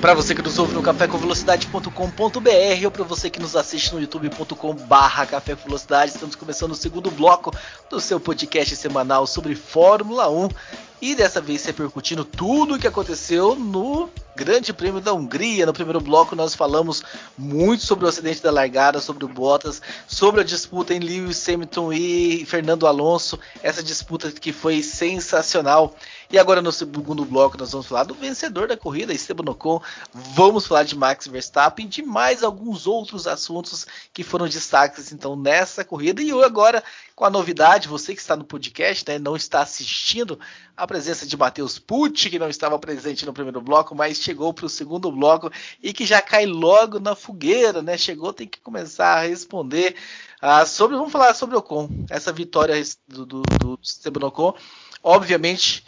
Para você que nos ouve no cafécomvelocidade.com.br ou para você que nos assiste no youtube.com/barra Café com Velocidade, estamos começando o segundo bloco do seu podcast semanal sobre Fórmula 1 e dessa vez repercutindo tudo o que aconteceu no Grande Prêmio da Hungria. No primeiro bloco nós falamos muito sobre o acidente da largada, sobre o Bottas, sobre a disputa em Lewis Hamilton e Fernando Alonso, essa disputa que foi sensacional. E agora no segundo bloco nós vamos falar do vencedor da corrida, Esteban Ocon. Vamos falar de Max Verstappen de mais alguns outros assuntos que foram destaques então nessa corrida. E agora com a novidade, você que está no podcast, né, não está assistindo a presença de Matheus Pucci, que não estava presente no primeiro bloco, mas chegou para o segundo bloco e que já cai logo na fogueira, né? Chegou, tem que começar a responder ah, sobre. Vamos falar sobre o Ocon, essa vitória do, do, do Esteban Ocon. Obviamente,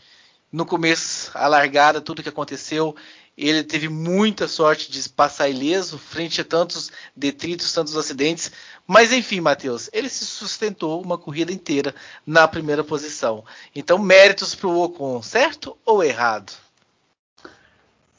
no começo, a largada, tudo que aconteceu, ele teve muita sorte de passar ileso frente a tantos detritos, tantos acidentes. Mas enfim, Matheus, ele se sustentou uma corrida inteira na primeira posição. Então, méritos para o Ocon, certo ou errado?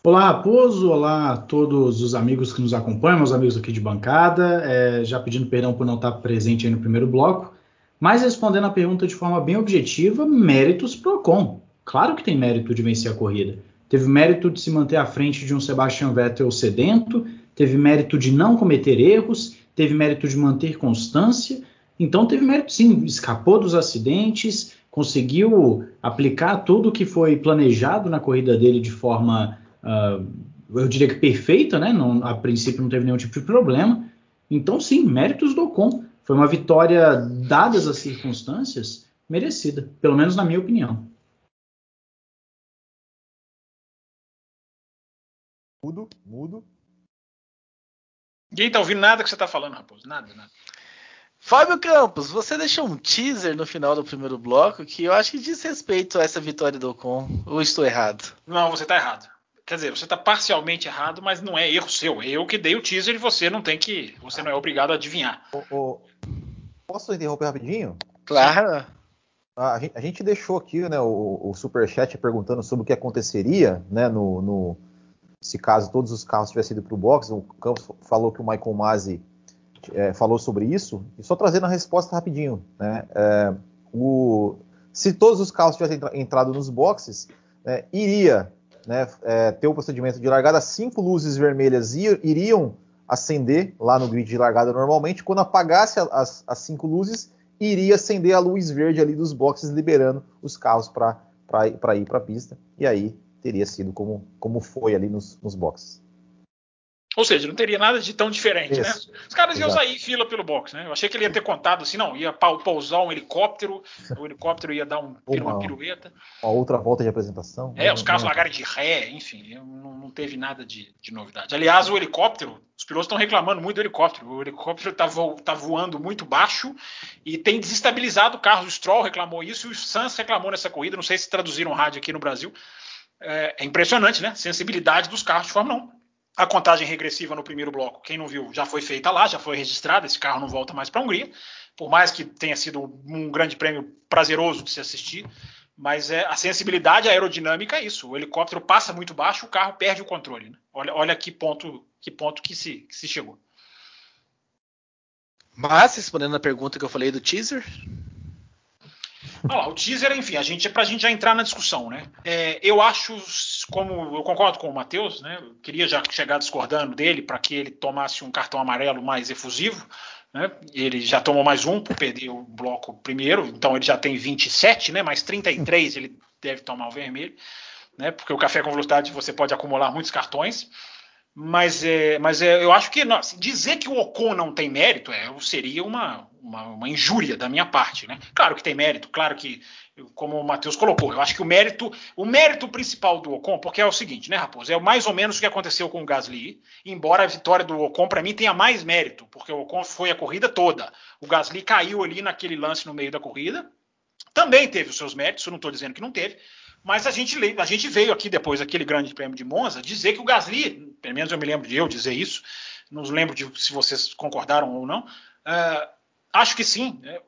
Olá, Raposo. Olá a todos os amigos que nos acompanham, meus amigos aqui de bancada. É, já pedindo perdão por não estar presente aí no primeiro bloco. Mas respondendo a pergunta de forma bem objetiva, méritos para o Ocon. Claro que tem mérito de vencer a corrida. Teve mérito de se manter à frente de um Sebastian Vettel sedento, teve mérito de não cometer erros, teve mérito de manter constância. Então teve mérito sim, escapou dos acidentes, conseguiu aplicar tudo o que foi planejado na corrida dele de forma, uh, eu diria que perfeita, né? Não, a princípio não teve nenhum tipo de problema. Então sim, méritos do Ocon. Foi uma vitória, dadas as circunstâncias, merecida, pelo menos na minha opinião. Mudo, mudo. Ninguém tá ouvindo nada que você tá falando, Raposo. Nada, nada. Fábio Campos, você deixou um teaser no final do primeiro bloco que eu acho que diz respeito a essa vitória do Ocon. Ou estou errado? Não, você tá errado. Quer dizer, você tá parcialmente errado, mas não é erro seu. É eu que dei o teaser e você não tem que. Você não é obrigado a adivinhar. O, o... Posso interromper rapidinho? Claro. A gente, a gente deixou aqui né, o, o Superchat perguntando sobre o que aconteceria né, no, no se caso todos os carros tivessem ido para o box, o Campos falou que o Michael Masi é, falou sobre isso, e só trazendo a resposta rapidinho, né? É, o, se todos os carros tivessem entrado nos boxes, é, iria né, é, ter o procedimento de largada, cinco luzes vermelhas iriam acender lá no grid de largada normalmente, quando apagasse as, as cinco luzes, iria acender a luz verde ali dos boxes, liberando os carros para ir para a pista, e aí teria sido como, como foi ali nos, nos boxes. Ou seja, não teria nada de tão diferente, né? Isso. né? Os caras iam sair fila pelo box, né? Eu achei que ele ia ter contado assim, não, ia pousar um helicóptero, o helicóptero ia dar um, uma, uma pirueta. Uma outra volta de apresentação. É, os carros largarem de ré, enfim, não, não teve nada de, de, novidade. Aliás, o helicóptero, os pilotos estão reclamando muito do helicóptero. O helicóptero está vo, tá voando muito baixo e tem desestabilizado o carro. O Stroll reclamou isso e o Sans reclamou nessa corrida. Não sei se traduziram rádio aqui no Brasil é, é impressionante, né? Sensibilidade dos carros de Fórmula 1. A contagem regressiva no primeiro bloco, quem não viu, já foi feita lá, já foi registrada. Esse carro não volta mais para a Hungria, por mais que tenha sido um grande prêmio prazeroso de se assistir. Mas é, a sensibilidade aerodinâmica é isso. O helicóptero passa muito baixo, o carro perde o controle. Né? Olha, olha que ponto que ponto que se, que se chegou. Mas, respondendo a pergunta que eu falei do teaser, Olha lá, o teaser, enfim, a gente, é pra gente já entrar na discussão, né? É, eu acho, como eu concordo com o Matheus, né? Eu queria já chegar discordando dele para que ele tomasse um cartão amarelo mais efusivo. Né? Ele já tomou mais um por perder o bloco primeiro, então ele já tem 27, né? Mais 33 ele deve tomar o vermelho, né? Porque o café com velocidade você pode acumular muitos cartões. Mas, é, mas é, eu acho que nossa, dizer que o Ocon não tem mérito é, seria uma, uma, uma, injúria da minha parte. Né? Claro que tem mérito, claro que, como o Matheus colocou, eu acho que o mérito, o mérito principal do Ocon, porque é o seguinte, né, Raposo? É mais ou menos o que aconteceu com o Gasly, embora a vitória do Ocon, para mim, tenha mais mérito, porque o Ocon foi a corrida toda. O Gasly caiu ali naquele lance no meio da corrida. Também teve os seus méritos, eu não estou dizendo que não teve, mas a gente, a gente veio aqui depois daquele grande prêmio de Monza dizer que o Gasly, pelo menos eu me lembro de eu dizer isso, não lembro de se vocês concordaram ou não, uh, acho que sim, né,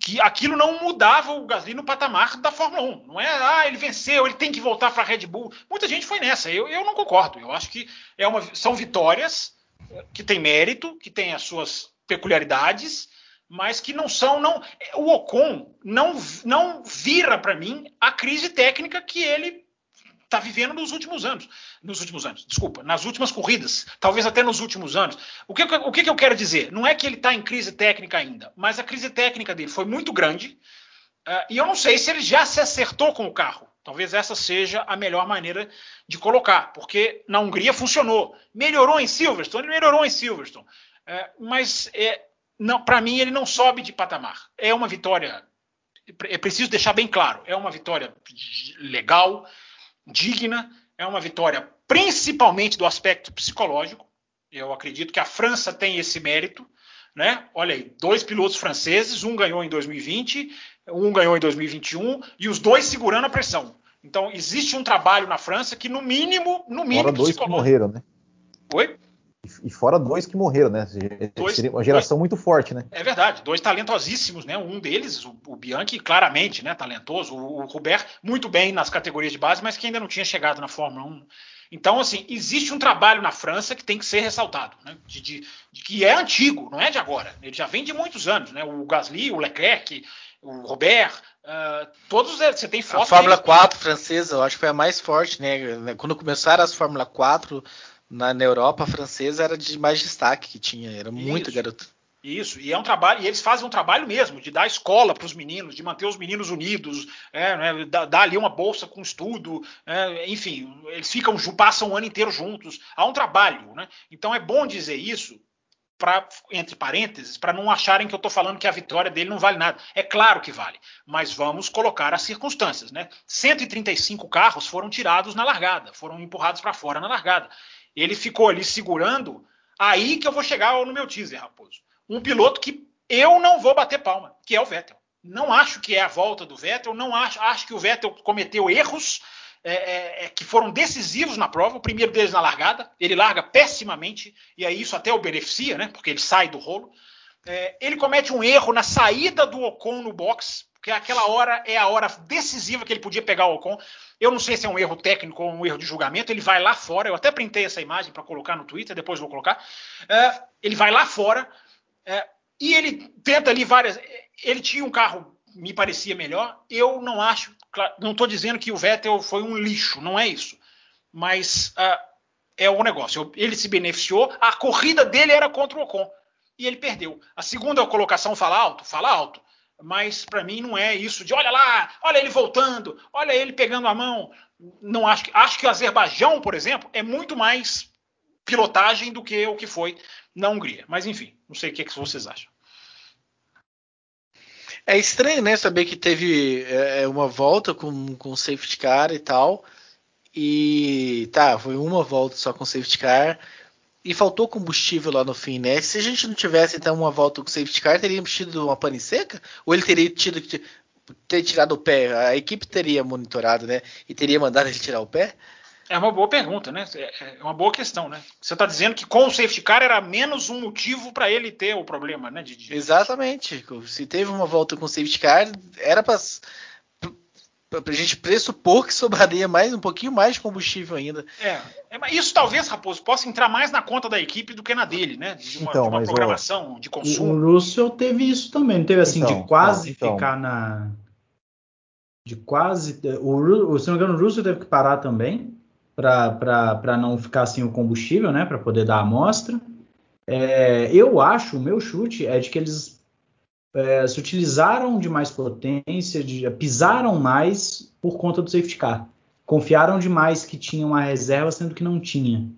que aquilo não mudava o Gasly no patamar da Fórmula 1. Não é, ah, ele venceu, ele tem que voltar para a Red Bull. Muita gente foi nessa, eu, eu não concordo. Eu acho que é uma, são vitórias que têm mérito, que têm as suas peculiaridades, mas que não são. não O Ocon não, não vira para mim a crise técnica que ele está vivendo nos últimos anos. Nos últimos anos, desculpa, nas últimas corridas, talvez até nos últimos anos. O que, o que eu quero dizer? Não é que ele está em crise técnica ainda, mas a crise técnica dele foi muito grande. Uh, e eu não sei se ele já se acertou com o carro. Talvez essa seja a melhor maneira de colocar, porque na Hungria funcionou. Melhorou em Silverstone, melhorou em Silverstone. Uh, mas é, não, para mim, ele não sobe de patamar. É uma vitória, é preciso deixar bem claro, é uma vitória legal, digna, é uma vitória principalmente do aspecto psicológico. Eu acredito que a França tem esse mérito, né? Olha aí, dois pilotos franceses, um ganhou em 2020, um ganhou em 2021 e os dois segurando a pressão. Então existe um trabalho na França que no mínimo, no mínimo, dois que morreram, né? Oi? E fora dois que morreram, né? Dois, Seria uma geração dois, muito forte, né? É verdade, dois talentosíssimos, né? Um deles, o, o Bianchi, claramente, né? Talentoso. O, o Robert, muito bem nas categorias de base, mas que ainda não tinha chegado na Fórmula 1. Então, assim, existe um trabalho na França que tem que ser ressaltado, né? De, de, de, que é antigo, não é de agora. Ele já vem de muitos anos, né? O Gasly, o Leclerc, o Robert, uh, todos você tem fotos. A Fórmula deles. 4 francesa, eu acho que foi a mais forte, né? Quando começaram as Fórmula 4 na, na Europa, francesa era de mais destaque que tinha, era Isso. muito garoto. Isso, e é um trabalho, e eles fazem um trabalho mesmo, de dar escola para os meninos, de manter os meninos unidos, é, né, dar, dar, ali uma bolsa com estudo, é, enfim, eles ficam, passam o ano inteiro juntos. Há um trabalho, né? Então é bom dizer isso, pra, entre parênteses, para não acharem que eu estou falando que a vitória dele não vale nada. É claro que vale, mas vamos colocar as circunstâncias, né? 135 carros foram tirados na largada, foram empurrados para fora na largada. Ele ficou ali segurando. Aí que eu vou chegar no meu teaser, Raposo. Um piloto que eu não vou bater palma, que é o Vettel. Não acho que é a volta do Vettel, não acho, acho que o Vettel cometeu erros é, é, é, que foram decisivos na prova. O primeiro deles na largada, ele larga pessimamente, e aí isso até o beneficia, né? Porque ele sai do rolo. É, ele comete um erro na saída do Ocon no box, porque aquela hora é a hora decisiva que ele podia pegar o Ocon. Eu não sei se é um erro técnico ou um erro de julgamento. Ele vai lá fora. Eu até printei essa imagem para colocar no Twitter, depois vou colocar. É, ele vai lá fora é, e ele tenta ali várias. Ele tinha um carro, me parecia melhor. Eu não acho. Não estou dizendo que o Vettel foi um lixo, não é isso. Mas uh, é o um negócio. Ele se beneficiou. A corrida dele era contra o Ocon e ele perdeu. A segunda colocação fala alto, fala alto mas para mim não é isso de olha lá, olha ele voltando, olha ele pegando a mão. Não acho que acho que o Azerbaijão, por exemplo, é muito mais pilotagem do que o que foi na Hungria. Mas enfim, não sei o que, é que vocês acham. É estranho, né, saber que teve é, uma volta com, com safety car e tal. E tá, foi uma volta só com safety car e faltou combustível lá no fim, né? Se a gente não tivesse então uma volta com safety car, teríamos tido uma pane seca? Ou ele teria tido que ter tirado o pé? A equipe teria monitorado, né? E teria mandado ele tirar o pé? É uma boa pergunta, né? É, é uma boa questão, né? Você está dizendo que com o safety car era menos um motivo para ele ter o problema, né? De... Exatamente. Se teve uma volta com safety car, era para pra gente pressupor que sobraria mais um pouquinho mais de combustível ainda. É, é isso talvez, Raposo, possa entrar mais na conta da equipe do que na dele, né? De uma, então, de uma programação, de consumo. O Russell teve isso também, não teve assim, então, de quase então. ficar na. De quase. O, o, se não me engano, o Russell teve que parar também para não ficar sem o combustível, né? Para poder dar a amostra. É, eu acho, o meu chute é de que eles é, se utilizaram de mais potência, de, pisaram mais por conta do safety car. Confiaram demais que tinha uma reserva, sendo que não tinha.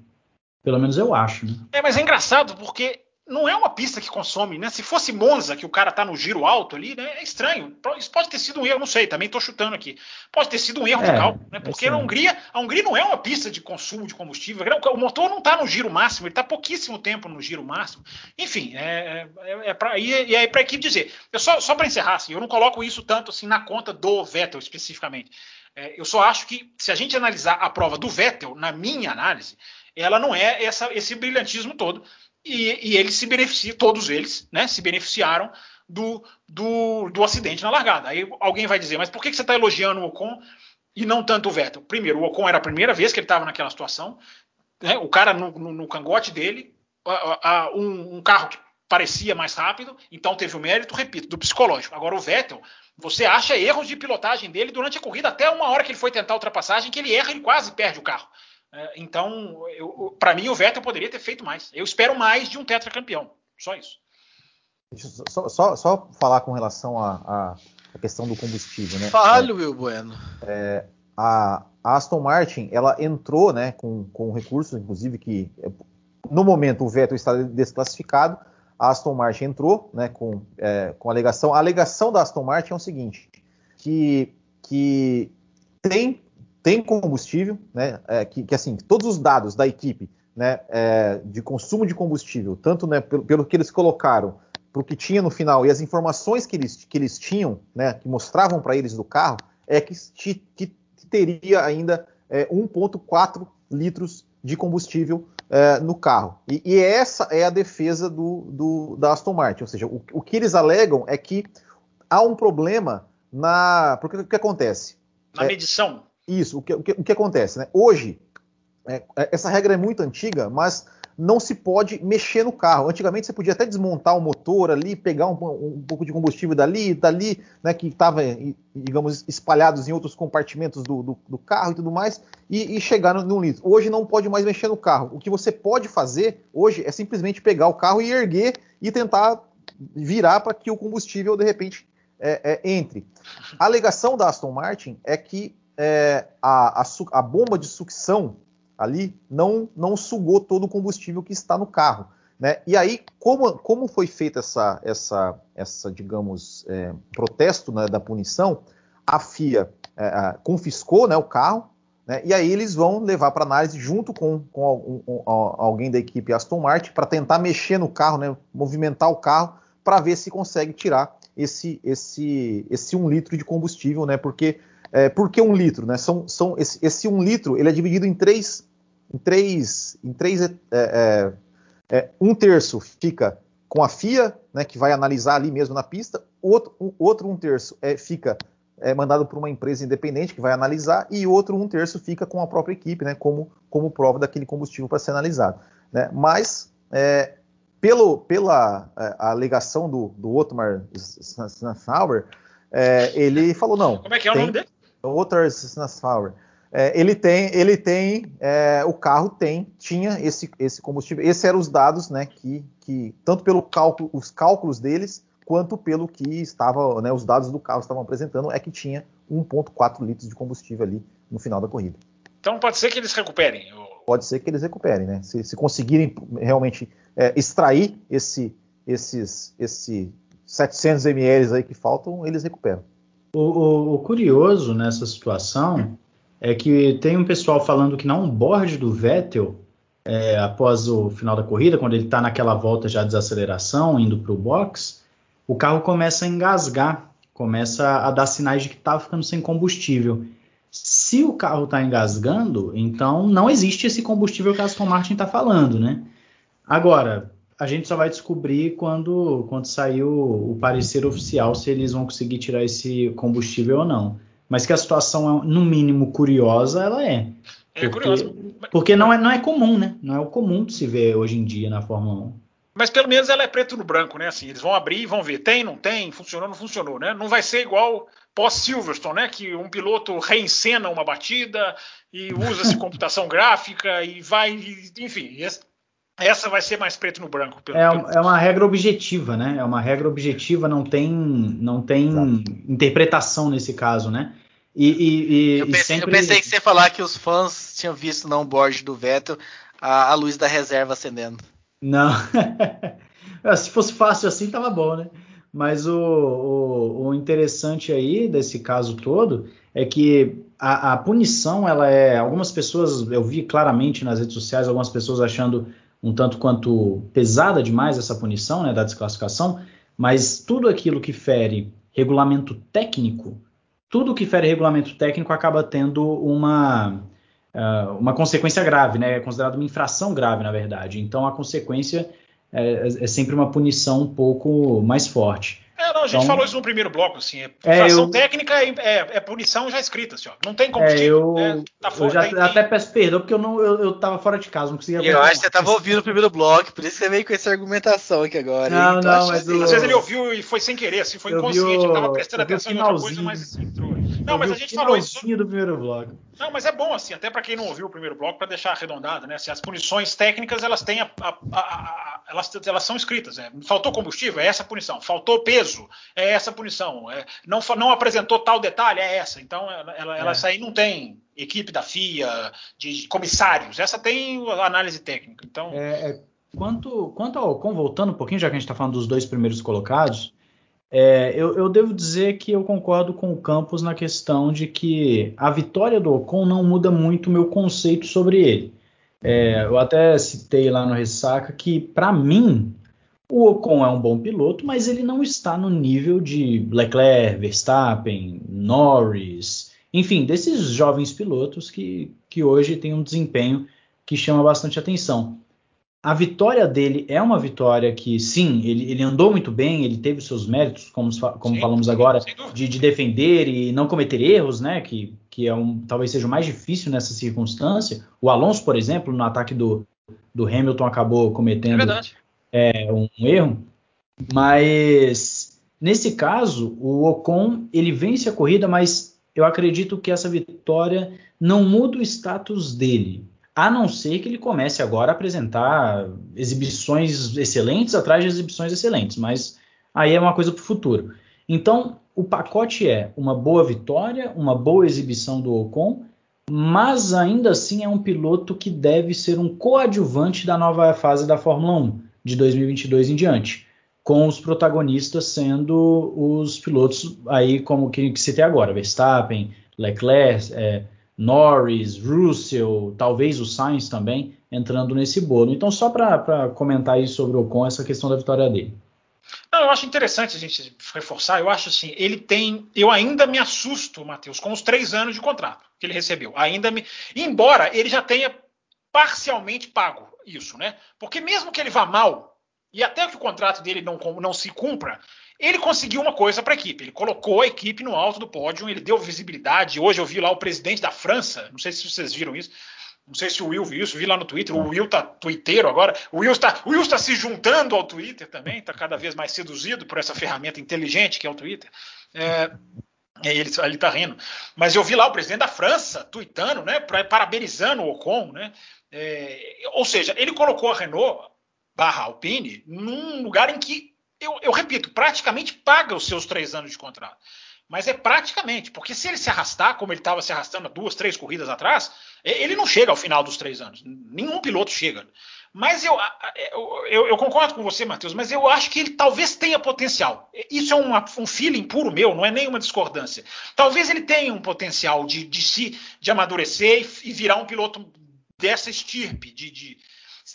Pelo menos eu acho, né? É, mas é engraçado porque não é uma pista que consome, né? Se fosse Monza, que o cara tá no giro alto ali, né? É estranho. Isso pode ter sido um erro, não sei, também tô chutando aqui. Pode ter sido um erro é, de cálculo, né? Porque é a Hungria, a Hungria não é uma pista de consumo de combustível. O motor não tá no giro máximo, ele tá pouquíssimo tempo no giro máximo. Enfim, é, é, é para e é para a equipe dizer. Eu só, só para encerrar, assim, eu não coloco isso tanto assim na conta do Vettel especificamente. É, eu só acho que se a gente analisar a prova do Vettel, na minha análise, ela não é essa, esse brilhantismo todo e, e eles se beneficiam, todos eles, né, se beneficiaram do, do, do acidente na largada. Aí alguém vai dizer, mas por que, que você está elogiando o Ocon e não tanto o Vettel? Primeiro, o Ocon era a primeira vez que ele estava naquela situação, né, o cara no, no, no, cangote dele, a, a, um, um carro que parecia mais rápido, então teve o mérito, repito, do psicológico. Agora o Vettel, você acha erros de pilotagem dele durante a corrida, até uma hora que ele foi tentar a ultrapassagem, que ele erra, ele quase perde o carro. É, então, para mim, o Vettel poderia ter feito mais. Eu espero mais de um tetracampeão. Só isso. Só, só, só falar com relação à questão do combustível, né? Fale, é, Will Bueno. É, a, a, Aston Martin, ela entrou, né, com, com recursos, inclusive que no momento o Vettel está desclassificado. A Aston Martin entrou, né, com, é, com alegação. A alegação da Aston Martin é o seguinte, que, que tem tem combustível, né, é, que, que, assim, todos os dados da equipe né, é, de consumo de combustível, tanto né, pelo, pelo, que eles colocaram para o que tinha no final e as informações que eles, que eles tinham, né, que mostravam para eles do carro, é que, que, que teria ainda é, 1,4 litros de combustível é, no carro. E, e, essa é a defesa do, do, da Aston Martin, ou seja, o, o que eles alegam é que há um problema na. Porque o que acontece? Na medição isso, o que, o que, o que acontece, né? Hoje, é, é, essa regra é muito antiga, mas não se pode mexer no carro. Antigamente você podia até desmontar o motor ali, pegar um, um pouco de combustível dali, dali, né, que estava, digamos, espalhados em outros compartimentos do, do, do carro e tudo mais, e, e chegar no, litro. Hoje não pode mais mexer no carro. O que você pode fazer hoje é simplesmente pegar o carro e erguer e tentar virar para que o combustível de repente é, é, entre. A alegação da Aston Martin é que é, a, a, a, bomba de sucção ali não, não sugou todo o combustível que está no carro. Né? E aí, como, como foi feita essa, essa, essa digamos, é, protesto né, da punição, a FIA é, confiscou né, o carro, né, e aí eles vão levar para análise junto com, com, alguém da equipe Aston Martin para tentar mexer no carro, né, movimentar o carro, para ver se consegue tirar esse, esse, esse um litro de combustível, né, porque é, por que um litro? Né? São, são esse, esse, um litro ele é dividido em três. Em três, em três é, é, é, um terço fica com a FIA, né, que vai analisar ali mesmo na pista, outro um, outro um terço é, fica é, mandado por uma empresa independente que vai analisar, e outro um terço fica com a própria equipe, né, como, como prova daquele combustível para ser analisado. Né? Mas, é, pelo, pela alegação do, do Otmar Snauer, é, ele falou não. Como é que é o nome dele? Outer Snasfauer. É, ele tem, ele tem, é, o carro tem, tinha esse, esse combustível. Esses eram os dados, né, que, que tanto pelo cálculo, os cálculos deles, quanto pelo que estava, né, os dados do carro estavam apresentando, é que tinha 1,4 litros de combustível ali no final da corrida. Então pode ser que eles recuperem. Pode ser que eles recuperem, né? Se, se conseguirem realmente é, extrair esse, esses, esse 700 ml aí que faltam, eles recuperam. O, o, o, curioso nessa situação é que tem um pessoal falando que na onboard do Vettel, é, após o final da corrida, quando ele está naquela volta já de desaceleração, indo para o box, o carro começa a engasgar, começa a dar sinais de que está ficando sem combustível. Se o carro está engasgando, então não existe esse combustível que a Aston Martin está falando, né? Agora, a gente só vai descobrir quando, quando sair o, o, parecer oficial se eles vão conseguir tirar esse combustível ou não. Mas que a situação é, no mínimo, curiosa, ela é. É porque, curiosa. Porque não é, não é comum, né? Não é o comum de se ver hoje em dia na Fórmula 1. Mas pelo menos ela é preto no branco, né? Assim, eles vão abrir e vão ver. Tem, não tem, funcionou, não funcionou, né? Não vai ser igual pós-Silverstone, né? Que um piloto reencena uma batida e usa-se computação gráfica e vai, enfim. Essa vai ser mais preto no branco. Pelo, é, pelo... é, uma regra objetiva, né? É uma regra objetiva, não tem, não tem interpretação nesse caso, né? E, e, e, eu, pensei, sempre... eu, pensei, que você ia falar que os fãs tinham visto no onboard do Vettel a, a luz da reserva acendendo. Não. Se fosse fácil assim, tava bom, né? Mas o, o, o, interessante aí desse caso todo é que a, a, punição, ela é. Algumas pessoas, eu vi claramente nas redes sociais, algumas pessoas achando um tanto quanto pesada demais essa punição, né, da desclassificação, mas tudo aquilo que fere regulamento técnico, tudo que fere regulamento técnico acaba tendo uma, uh, uma consequência grave, né? É considerado uma infração grave, na verdade. Então a consequência é, é sempre uma punição um pouco mais forte. É, não, a gente então, falou isso no primeiro bloco, assim. É, é eu, técnica é, é, é, punição já escrita, assim, ó. Não tem combustível. É, eu, tá fora, eu já tem, até peço perdão, porque eu, não, eu, eu tava fora de casa, não conseguia. Eu acho que você tava ouvindo o primeiro bloco, por isso que você veio com essa argumentação aqui agora. Não, não, mas. Às vezes ele ouviu e foi sem querer, assim, foi inconsciente, ele tava prestando atenção em outra coisa, mas entrou. Não, mas a gente falou isso. do primeiro bloco. Não, mas é bom, assim, até para quem não ouviu o primeiro bloco, para deixar arredondado, né? Assim, as punições técnicas, elas têm a, a, a, elas, elas são escritas. Né? Faltou combustível, é essa punição. Faltou peso, é essa punição. É, não, não apresentou tal detalhe, é essa. Então, ela, ela, é. essa aí não tem equipe da FIA, de, de comissários. Essa tem análise técnica. Então. É, é, quanto, quanto ao Ocon, voltando um pouquinho, já que a gente está falando dos dois primeiros colocados, é, eu, eu, devo dizer que eu concordo com o Campos na questão de que a vitória do Ocon não muda muito o meu conceito sobre ele. É, eu até citei lá no Ressaca que, para mim, o Ocon é um bom piloto, mas ele não está no nível de Leclerc, Verstappen, Norris, enfim, desses jovens pilotos que, que hoje têm um desempenho que chama bastante atenção a vitória dele é uma vitória que, sim, ele, ele andou muito bem, ele teve seus méritos, como, como sim, falamos agora, de, de, defender e não cometer erros, né? Que, que é um, talvez seja o mais difícil nessa circunstância. O Alonso, por exemplo, no ataque do, do Hamilton, acabou cometendo é, um, um erro. Mas nesse caso, o Ocon ele vence a corrida, mas eu acredito que essa vitória não muda o status dele a não ser que ele comece agora a apresentar exibições excelentes atrás de exibições excelentes, mas aí é uma coisa para o futuro. Então, o pacote é uma boa vitória, uma boa exibição do Ocon, mas ainda assim é um piloto que deve ser um coadjuvante da nova fase da Fórmula 1 de 2022 em diante, com os protagonistas sendo os pilotos aí como que, que citei agora, Verstappen, Leclerc, é, Norris, Russell, talvez o Sainz também entrando nesse bolo. Então, só para comentar aí sobre o Ocon, essa questão da vitória dele. Não, eu acho interessante a gente reforçar. Eu acho assim, ele tem. Eu ainda me assusto, Matheus, com os três anos de contrato que ele recebeu. Ainda me. Embora ele já tenha parcialmente pago isso, né? Porque mesmo que ele vá mal, e até que o contrato dele não, não se cumpra, ele conseguiu uma coisa para a equipe. Ele colocou a equipe no alto do pódio, ele deu visibilidade. Hoje eu vi lá o presidente da França, não sei se vocês viram isso. Não sei se o Will viu isso, vi lá no Twitter. O Will tá twitteiro agora. O Will está, o Will está se juntando ao Twitter também, está cada vez mais seduzido por essa ferramenta inteligente que é o Twitter. É, ele, ele tá rindo. Mas eu vi lá o presidente da França tweetando, né, parabenizando o Ocon, né? É, ou seja, ele colocou a Renault barra Alpine num lugar em que eu, eu repito, praticamente paga os seus três anos de contrato. Mas é praticamente, porque se ele se arrastar, como ele estava se arrastando duas, três corridas atrás, ele não chega ao final dos três anos. Nenhum piloto chega. Mas eu, eu, eu concordo com você, Matheus, mas eu acho que ele talvez tenha potencial. Isso é uma, um feeling puro meu, não é nenhuma discordância. Talvez ele tenha um potencial de, de se de amadurecer e, e virar um piloto dessa estirpe, de, de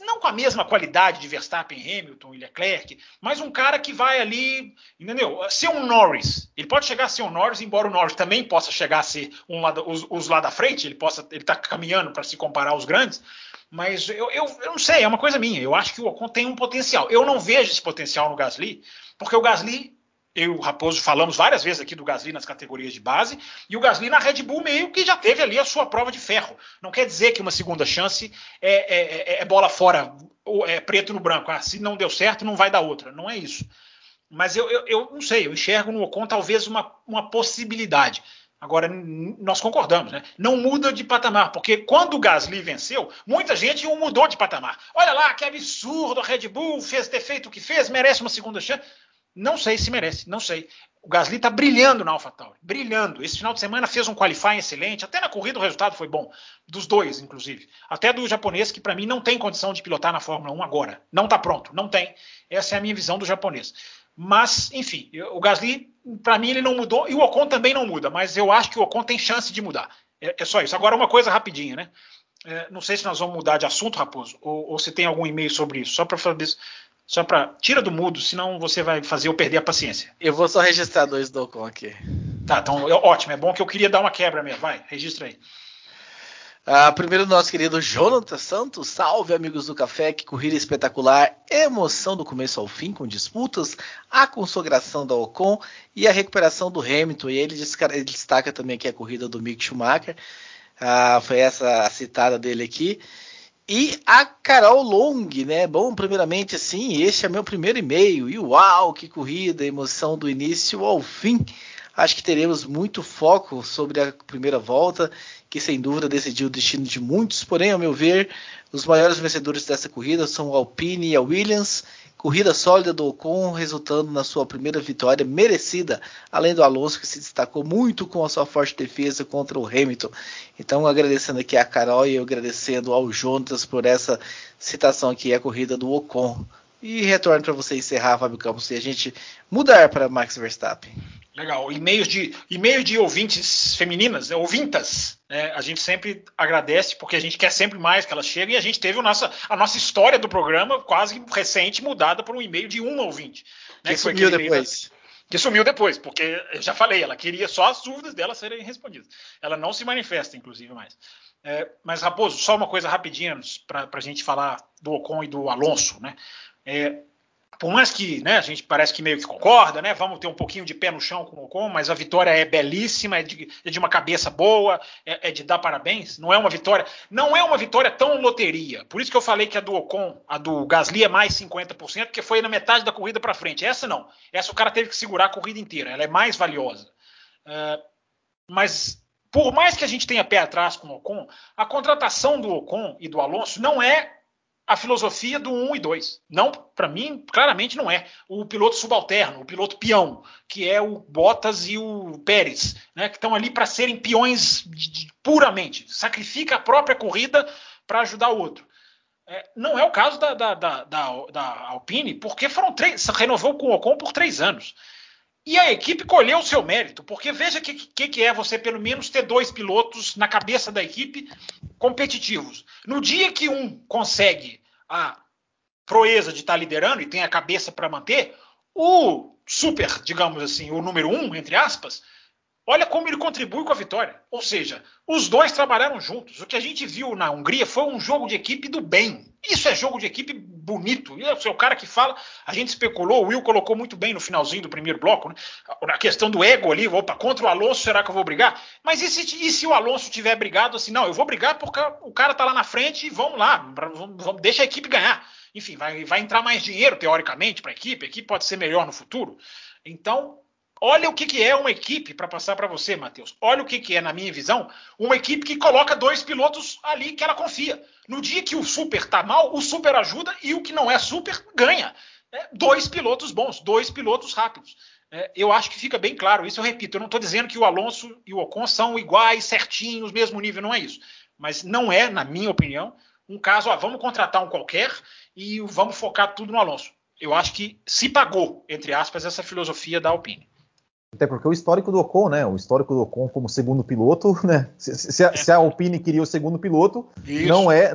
não com a mesma qualidade de Verstappen, Hamilton e Leclerc, mas um cara que vai ali, entendeu? Ser um Norris. Ele pode chegar a ser um Norris, embora o Norris também possa chegar a ser um lá, os, os lá da frente, ele possa, ele está caminhando para se comparar aos grandes. Mas eu, eu, eu, não sei, é uma coisa minha. Eu acho que o Ocon tem um potencial. Eu não vejo esse potencial no Gasly, porque o Gasly eu e o Raposo falamos várias vezes aqui do Gasly nas categorias de base, e o Gasly na Red Bull meio que já teve ali a sua prova de ferro. Não quer dizer que uma segunda chance é, é, é, é bola fora, é preto no branco. Ah, se não deu certo, não vai dar outra. Não é isso. Mas eu, eu, eu não sei, eu enxergo no Ocon talvez uma, uma possibilidade. Agora, nós concordamos, né? Não muda de patamar, porque quando o Gasly venceu, muita gente o mudou de patamar. Olha lá, que absurdo, a Red Bull fez ter feito o que fez, merece uma segunda chance. Não sei se merece, não sei. O Gasly está brilhando na AlphaTauri, brilhando. Esse final de semana fez um qualifying excelente, até na corrida o resultado foi bom, dos dois, inclusive. Até do japonês, que para mim não tem condição de pilotar na Fórmula 1 agora. Não está pronto, não tem. Essa é a minha visão do japonês. Mas, enfim, o Gasly, para mim, ele não mudou, e o Ocon também não muda, mas eu acho que o Ocon tem chance de mudar. É, é só isso. Agora, uma coisa rapidinha, né? É, não sei se nós vamos mudar de assunto, Raposo, ou, ou se tem algum e-mail sobre isso, só para fazer só para tira do mudo, senão você vai fazer eu perder a paciência. Eu vou só registrar dois do Ocon aqui. Tá, então ótimo, é bom que eu queria dar uma quebra mesmo. Vai, registra aí. Ah, primeiro, nosso querido Jonathan Santos. Salve, amigos do café. Que corrida espetacular. Emoção do começo ao fim, com disputas, a consagração da Ocon e a recuperação do Hamilton. E ele, ele destaca também aqui a corrida do Mick Schumacher. Ah, foi essa a citada dele aqui. E a Carol Long, né? Bom, primeiramente, assim, este é meu primeiro e-mail. E uau, que corrida, emoção do início ao fim. Acho que teremos muito foco sobre a primeira volta, que sem dúvida decidiu o destino de muitos. Porém, ao meu ver, os maiores vencedores dessa corrida são o Alpine e a Williams, Corrida sólida do Ocon, resultando na sua primeira vitória merecida, além do Alonso que se destacou muito com a sua forte defesa contra o Hamilton. Então, agradecendo aqui a Carol e agradecendo ao Jonas por essa citação aqui, a corrida do Ocon. E retorno para você encerrar, Fábio Campos, e a gente mudar para Max Verstappen. Legal. E-mails de, e de ouvintes femininas, né, ouvintas, né, a gente sempre agradece, porque a gente quer sempre mais que elas cheguem, e a gente teve a nossa, a nossa história do programa quase recente mudada por um e-mail de uma ouvinte. Né, que, que sumiu depois. Da, que sumiu depois, porque eu já falei, ela queria só as dúvidas dela serem respondidas. Ela não se manifesta, inclusive, mais. É, mas, Raposo, só uma coisa rapidinha para a gente falar do Ocon e do Alonso. Né? É, por mais que né, a gente parece que meio que concorda, né? Vamos ter um pouquinho de pé no chão com o Ocon, mas a vitória é belíssima, é de, é de uma cabeça boa, é, é, de dar parabéns. Não é uma vitória, não é uma vitória tão loteria. Por isso que eu falei que a do Ocon, a do Gasly é mais 50%, porque foi na metade da corrida para frente. Essa não. Essa o cara teve que segurar a corrida inteira. Ela é mais valiosa. Uh, mas por mais que a gente tenha pé atrás com o Ocon, a contratação do Ocon e do Alonso não é a filosofia do 1 e 2. Não, para mim, claramente não é. O piloto subalterno, o piloto peão, que é o Bottas e o Pérez, né, que estão ali para serem peões puramente. Sacrifica a própria corrida para ajudar o outro. É, não é o caso da, da, da, da, Alpine, porque foram três, renovou com o Ocon por três anos. E a equipe colheu o seu mérito, porque veja o que, que, que, é você, pelo menos, ter dois pilotos na cabeça da equipe competitivos. No dia que um consegue a proeza de estar tá liderando e tem a cabeça para manter, o super, digamos assim, o número um, entre aspas, olha como ele contribui com a vitória. Ou seja, os dois trabalharam juntos. O que a gente viu na Hungria foi um jogo de equipe do bem. Isso é jogo de equipe bonito. E é o cara que fala, a gente especulou, o Will colocou muito bem no finalzinho do primeiro bloco, né? A questão do ego ali, opa, contra o Alonso, será que eu vou brigar? Mas e se, e se o Alonso tiver brigado assim, não, eu vou brigar porque o cara tá lá na frente e vamos lá, vamos, vamos, deixa a equipe ganhar. Enfim, vai, vai entrar mais dinheiro, teoricamente, para a equipe, a equipe pode ser melhor no futuro. Então, Olha o que, que é uma equipe, para passar para você, Matheus. Olha o que, que é, na minha visão, uma equipe que coloca dois pilotos ali que ela confia. No dia que o super tá mal, o super ajuda e o que não é super ganha. É, dois pilotos bons, dois pilotos rápidos. É, eu acho que fica bem claro isso. Eu repito, eu não estou dizendo que o Alonso e o Ocon são iguais, certinhos, mesmo nível, não é isso. Mas não é, na minha opinião, um caso, ó, vamos contratar um qualquer e vamos focar tudo no Alonso. Eu acho que se pagou, entre aspas, essa filosofia da Alpine. Até porque o histórico do Ocon, né? O histórico do Ocon como segundo piloto, né? Se, se, a, se a, Alpine queria o segundo piloto, não é,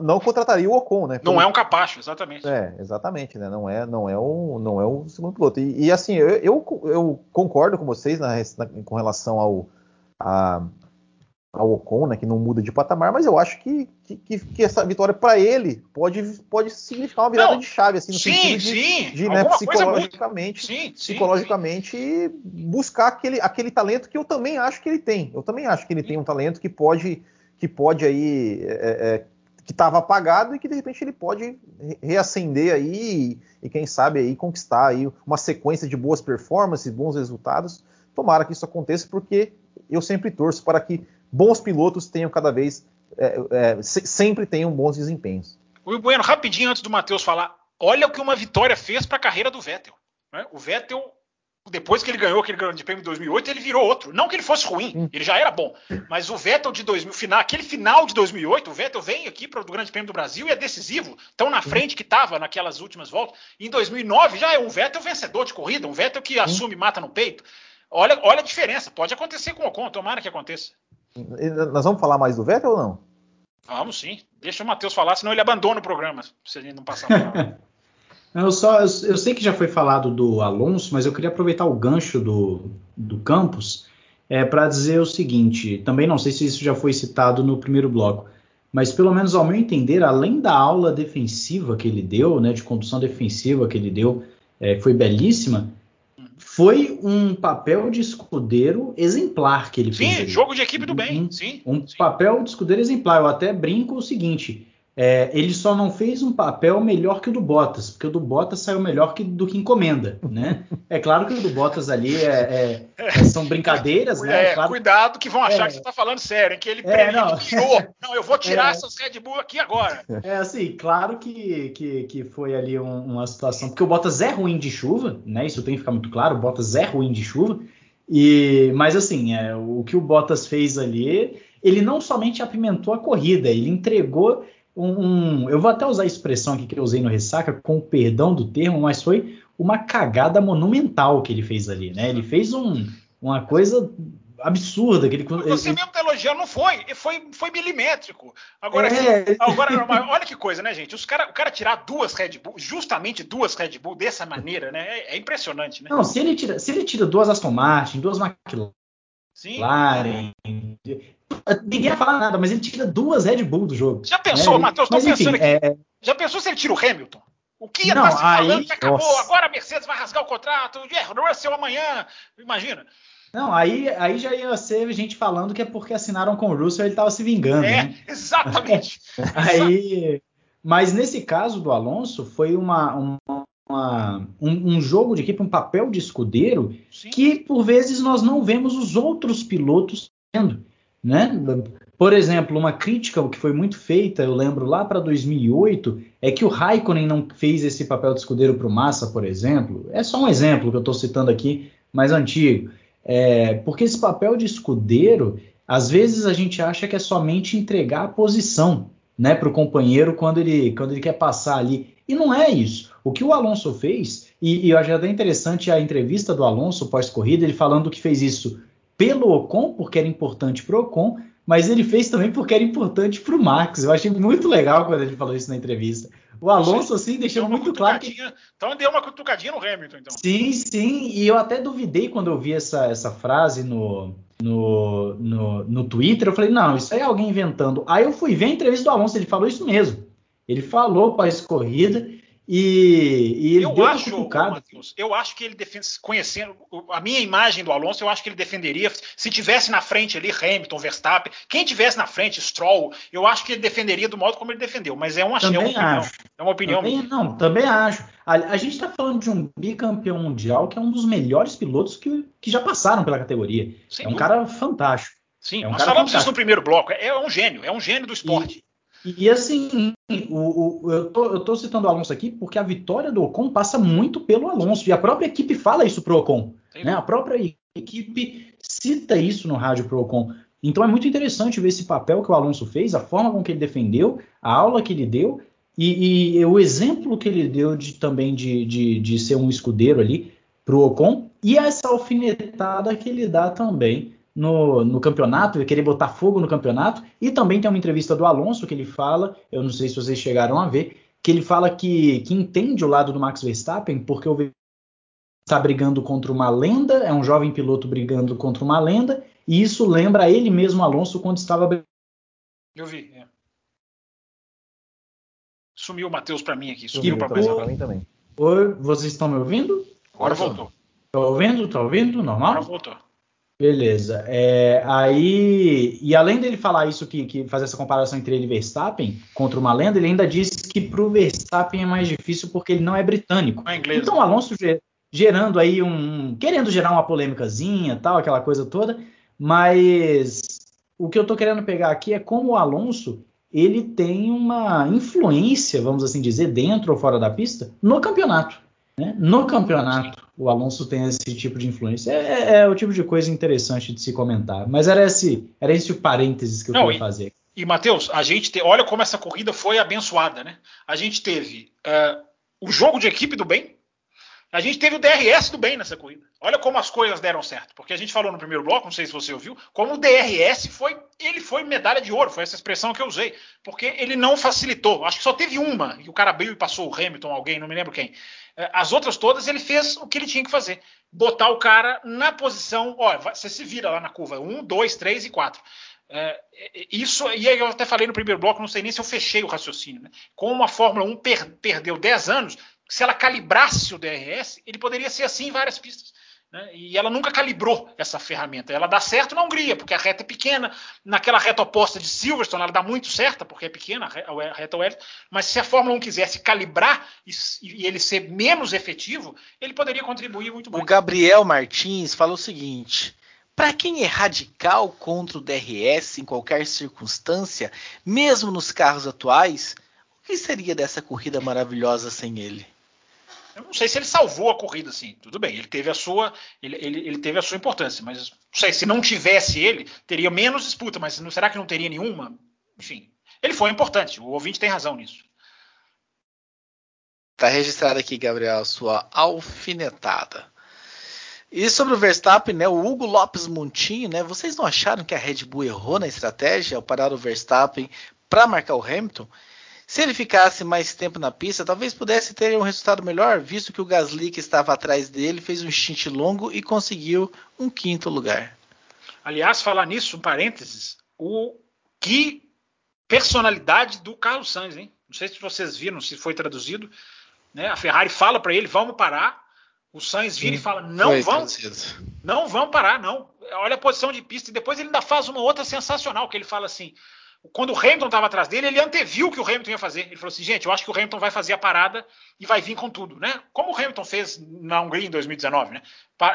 não contrataria o Ocon, né? Não é um capacho, exatamente. É, exatamente, né? Não é, não é o, não é o segundo piloto. E, e assim, eu, eu, eu, concordo com vocês na, na, com relação ao a, ao Ocon, né, que não muda de patamar, mas eu acho que, que, que essa vitória para ele pode, pode significar uma virada não, de chave, assim, no sim, sentido de, sim, de né, psicologicamente, sim, psicologicamente buscar aquele, aquele talento que eu também acho que ele tem. Eu também acho que ele tem um talento que pode, que pode aí, é, é, que estava apagado e que de repente ele pode reacender aí e, e quem sabe aí conquistar aí uma sequência de boas performances, bons resultados. Tomara que isso aconteça, porque eu sempre torço para que bons pilotos tenham cada vez, é, é, sempre tenham bons desempenhos. O Bueno, rapidinho antes do Matheus falar, olha o que uma vitória fez para a carreira do Vettel. Né? O Vettel depois que ele ganhou aquele grande prêmio de 2008, ele virou outro. Não que ele fosse ruim, ele já era bom. Mas o Vettel de 2000, final, aquele final de 2008, o Vettel vem aqui para o Grande Prêmio do Brasil e é decisivo, tão na frente que estava naquelas últimas voltas. Em 2009 já é um Vettel vencedor de corrida, um Vettel que assume mata no peito. Olha, olha a diferença. Pode acontecer com o Ocon, tomara que aconteça. Nós vamos falar mais do Vettel ou não? Vamos sim. Deixa o Matheus falar, senão ele abandona o programa, se a gente não passar Eu, só, eu, eu, sei que já foi falado do Alonso, mas eu queria aproveitar o gancho do, do Campos é, para dizer o seguinte: também não sei se isso já foi citado no primeiro bloco, mas pelo menos ao meu entender, além da aula defensiva que ele deu, né, de condução defensiva que ele deu, é, foi belíssima, foi um papel de escudeiro exemplar que ele sim, fez. Sim, jogo de equipe do bem. Um, sim, um sim. papel de escudeiro exemplar. Eu até brinco o seguinte: é, ele só não fez um papel melhor que o do Bottas, porque o do Bottas saiu melhor que, do que encomenda, né? É claro que o do Bottas ali é, é, são brincadeiras, né? É, claro, cuidado que vão achar que você está falando sério, que ele, É, não. ele tirou. Não, eu vou tirar essas Red Bull aqui agora. É assim, claro que, que, que foi ali um- uma situação, porque o Bottas é ruim de chuva, né? Isso tem que ficar muito claro, o Bottas é ruim de chuva. E, mas assim, é, o que o Bottas fez ali, ele não somente apimentou a corrida, ele entregou um, um- eu vou até usar a expressão aqui que eu usei no Ressaca, com o perdão do termo, mas foi uma cagada monumental que ele fez ali, né? Ele fez um- uma coisa absurda que ele, Você ele- mesmo está elogiando, não foi? Foi, foi milimétrico. Agora, É. agora, olha que coisa, né, gente? Os cara, o cara tirar duas Red Bull, justamente duas Red Bull dessa maneira, né? É, é impressionante, né? Não, se ele tira, se ele tira duas Aston Martin, duas McLaren, Sim. ninguém ia falar nada, mas ele tira duas Red Bull do jogo. Já pensou, né? Matheus? Tô Mas enfim, pensando aqui. é, Já pensou se ele tira o Hamilton? O que ia Não, estar se falando aí- que acabou, Nossa. agora a Mercedes vai rasgar o contrato, é, Russell amanhã. Imagina. não, aí, aí já ia ser gente falando que é porque assinaram com o Russell e ele tava se vingando. É, né? exatamente. Aí, mas nesse caso do Alonso foi uma, uma- uma- um, um jogo de equipe, um papel de escudeiro Sim. que por vezes nós não vemos os outros pilotos tendo, né? Por exemplo, uma crítica que foi muito feita, eu lembro lá para 2008, é que o Raikkonen não fez esse papel de escudeiro para o Massa, por exemplo. É só um exemplo que eu estou citando aqui, mais antigo. É, porque esse papel de escudeiro, às vezes a gente acha que é somente entregar a posição, né, para o companheiro quando ele, quando ele quer passar ali. E não é isso. O que o Alonso fez, e, e eu achei até interessante a entrevista do Alonso pós-corrida, ele falando que fez isso pelo Ocon, porque era importante para o Ocon, mas ele fez também porque era importante para o Max. Eu achei muito legal quando ele falou isso na entrevista. O Alonso, assim, deixou muito claro que Então deu uma cutucadinha no Hamilton, então. Sim, sim, e eu até duvidei quando eu vi essa, essa frase no, no, no, no Twitter. Eu falei, não, isso aí é alguém inventando. Aí eu fui ver a entrevista do Alonso, ele falou isso mesmo. Ele falou para a corrida e, e ele eu deu acho, cutucada. Matheus, eu acho que ele defende, conhecendo a minha imagem do Alonso, eu acho que ele defenderia se tivesse na frente ali Hamilton, Verstappen, quem tivesse na frente Stroll, eu acho que ele defenderia do modo como ele defendeu. Mas é uma, é uma Também opinião. acho. É uma opinião Também, minha. não, também acho. A, a gente está falando de um bicampeão mundial que é um dos melhores pilotos que, que já passaram pela categoria. Sem é um dúvida. cara fantástico. Sim, é um nós cara falamos isso fantástico. no primeiro bloco. É, é um gênio, é um gênio do esporte. E, e, assim, o, o- eu, tô, eu tô citando o Alonso aqui porque a vitória do Ocon passa muito pelo Alonso. E a própria equipe fala isso pro Ocon. Né? A própria equipe cita isso no rádio pro Ocon. Então é muito interessante ver esse papel que o Alonso fez, a forma com que ele defendeu, a aula que ele deu e, e o exemplo que ele deu de, também de, de, de ser um escudeiro ali pro Ocon e essa alfinetada que ele dá também no, no campeonato, ele querer botar fogo no campeonato. E também tem uma entrevista do Alonso que ele fala, eu não sei se vocês chegaram a ver, que ele fala que, que entende o lado do Max Verstappen, porque o está brigando contra uma lenda, é um jovem piloto brigando contra uma lenda, e isso lembra ele mesmo, Alonso, quando estava brigando. Eu vi. é. Sumiu o Matheus para mim aqui. Sumiu para pra mim também. Oi, vocês estão me ouvindo? Agora voltou. Tá ouvindo? Tá ouvindo? Agora Normal? voltou. Beleza. É, aí, e além dele falar isso, que, que fazer essa comparação entre ele e Verstappen contra uma lenda, ele ainda disse que para o Verstappen é mais difícil porque ele não é britânico. É inglês. Então, o Alonso ge- gerando aí um. querendo gerar uma polêmicazinha, tal, aquela coisa toda, mas o que eu tô querendo pegar aqui é como o Alonso ele tem uma influência, vamos assim dizer, dentro ou fora da pista, no campeonato. né? No campeonato. O Alonso tem esse tipo de influência. É, é, é, o tipo de coisa interessante de se comentar. Mas era esse, era esse o parênteses que eu Não, queria fazer. E, Matheus, a gente te, olha como essa corrida foi abençoada, né? A gente teve uh, o jogo de equipe do bem, a gente teve o DRS do bem nessa corrida. Olha como as coisas deram certo. Porque a gente falou no primeiro bloco, não sei se você ouviu, como o DRS foi, ele foi medalha de ouro, foi essa expressão que eu usei. Porque ele não facilitou. Acho que só teve uma, e o cara abriu e passou o Hamilton, alguém, não me lembro quem. É, as outras todas ele fez o que ele tinha que fazer. Botar o cara na posição. Olha, você se vira lá na curva. Um, dois, três e quatro. É, isso, e eu até falei no primeiro bloco, não sei nem se eu fechei o raciocínio. Né? Como a Fórmula 1 per, perdeu 10 anos, se ela calibrasse o DRS, ele poderia ser assim em várias pistas. Né? E ela nunca calibrou essa ferramenta. Ela dá certo na Hungria, porque a reta é pequena. Naquela reta oposta de Silverstone, ela dá muito certa, porque é pequena a reta Welles. Mas se a Fórmula 1 quisesse calibrar e, e ele ser menos efetivo, ele poderia contribuir muito mais. O Gabriel Martins fala o seguinte. Para quem é radical contra o DRS em qualquer circunstância, mesmo nos carros atuais, o que seria dessa corrida maravilhosa sem ele? Eu não sei se ele salvou a corrida, assim. Tudo bem, ele teve a sua, ele, ele, ele teve a sua importância, mas não sei se não tivesse ele, teria menos disputa, mas não, será que não teria nenhuma? Enfim, ele foi importante. O ouvinte tem razão nisso. Tá registrado aqui, Gabriel, sua alfinetada. E sobre o Verstappen, né, o Hugo Lopes Montinho, né, vocês não acharam que a Red Bull errou na estratégia ao parar o Verstappen para marcar o Hamilton? Se ele ficasse mais tempo na pista, talvez pudesse ter um resultado melhor, visto que o Gasly, que estava atrás dele, fez um stint longo e conseguiu um quinto lugar. Aliás, falar nisso, um parênteses, o que personalidade do Carlos Sainz, hein? Não sei se vocês viram, se foi traduzido, né? A Ferrari fala para ele, vamos parar. O Sainz vira Sim, e fala, não vamos, não vamos parar, não. Olha a posição de pista e depois ele ainda faz uma outra sensacional que ele fala assim: quando o Hamilton estava atrás dele, ele anteviu o que o Hamilton ia fazer. Ele falou assim: gente, eu acho que o Hamilton vai fazer a parada e vai vir com tudo, né? Como o Hamilton fez na Hungria em 2019, né?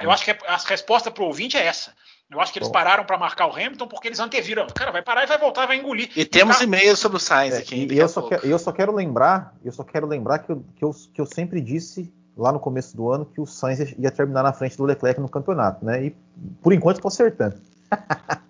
Eu acho que a resposta para o ouvinte é essa. Eu acho que eles Bom. pararam para marcar o Hamilton porque eles anteviram. Cara, vai parar e vai voltar, vai engolir. E temos tá... e-mails sobre o Sainz é, aqui. E eu só, quero, eu só, quero, lembrar, eu só quero lembrar que eu, que eu, que eu sempre disse lá no começo do ano que o Sainz ia terminar na frente do Leclerc no campeonato, né? E por enquanto estou acertando.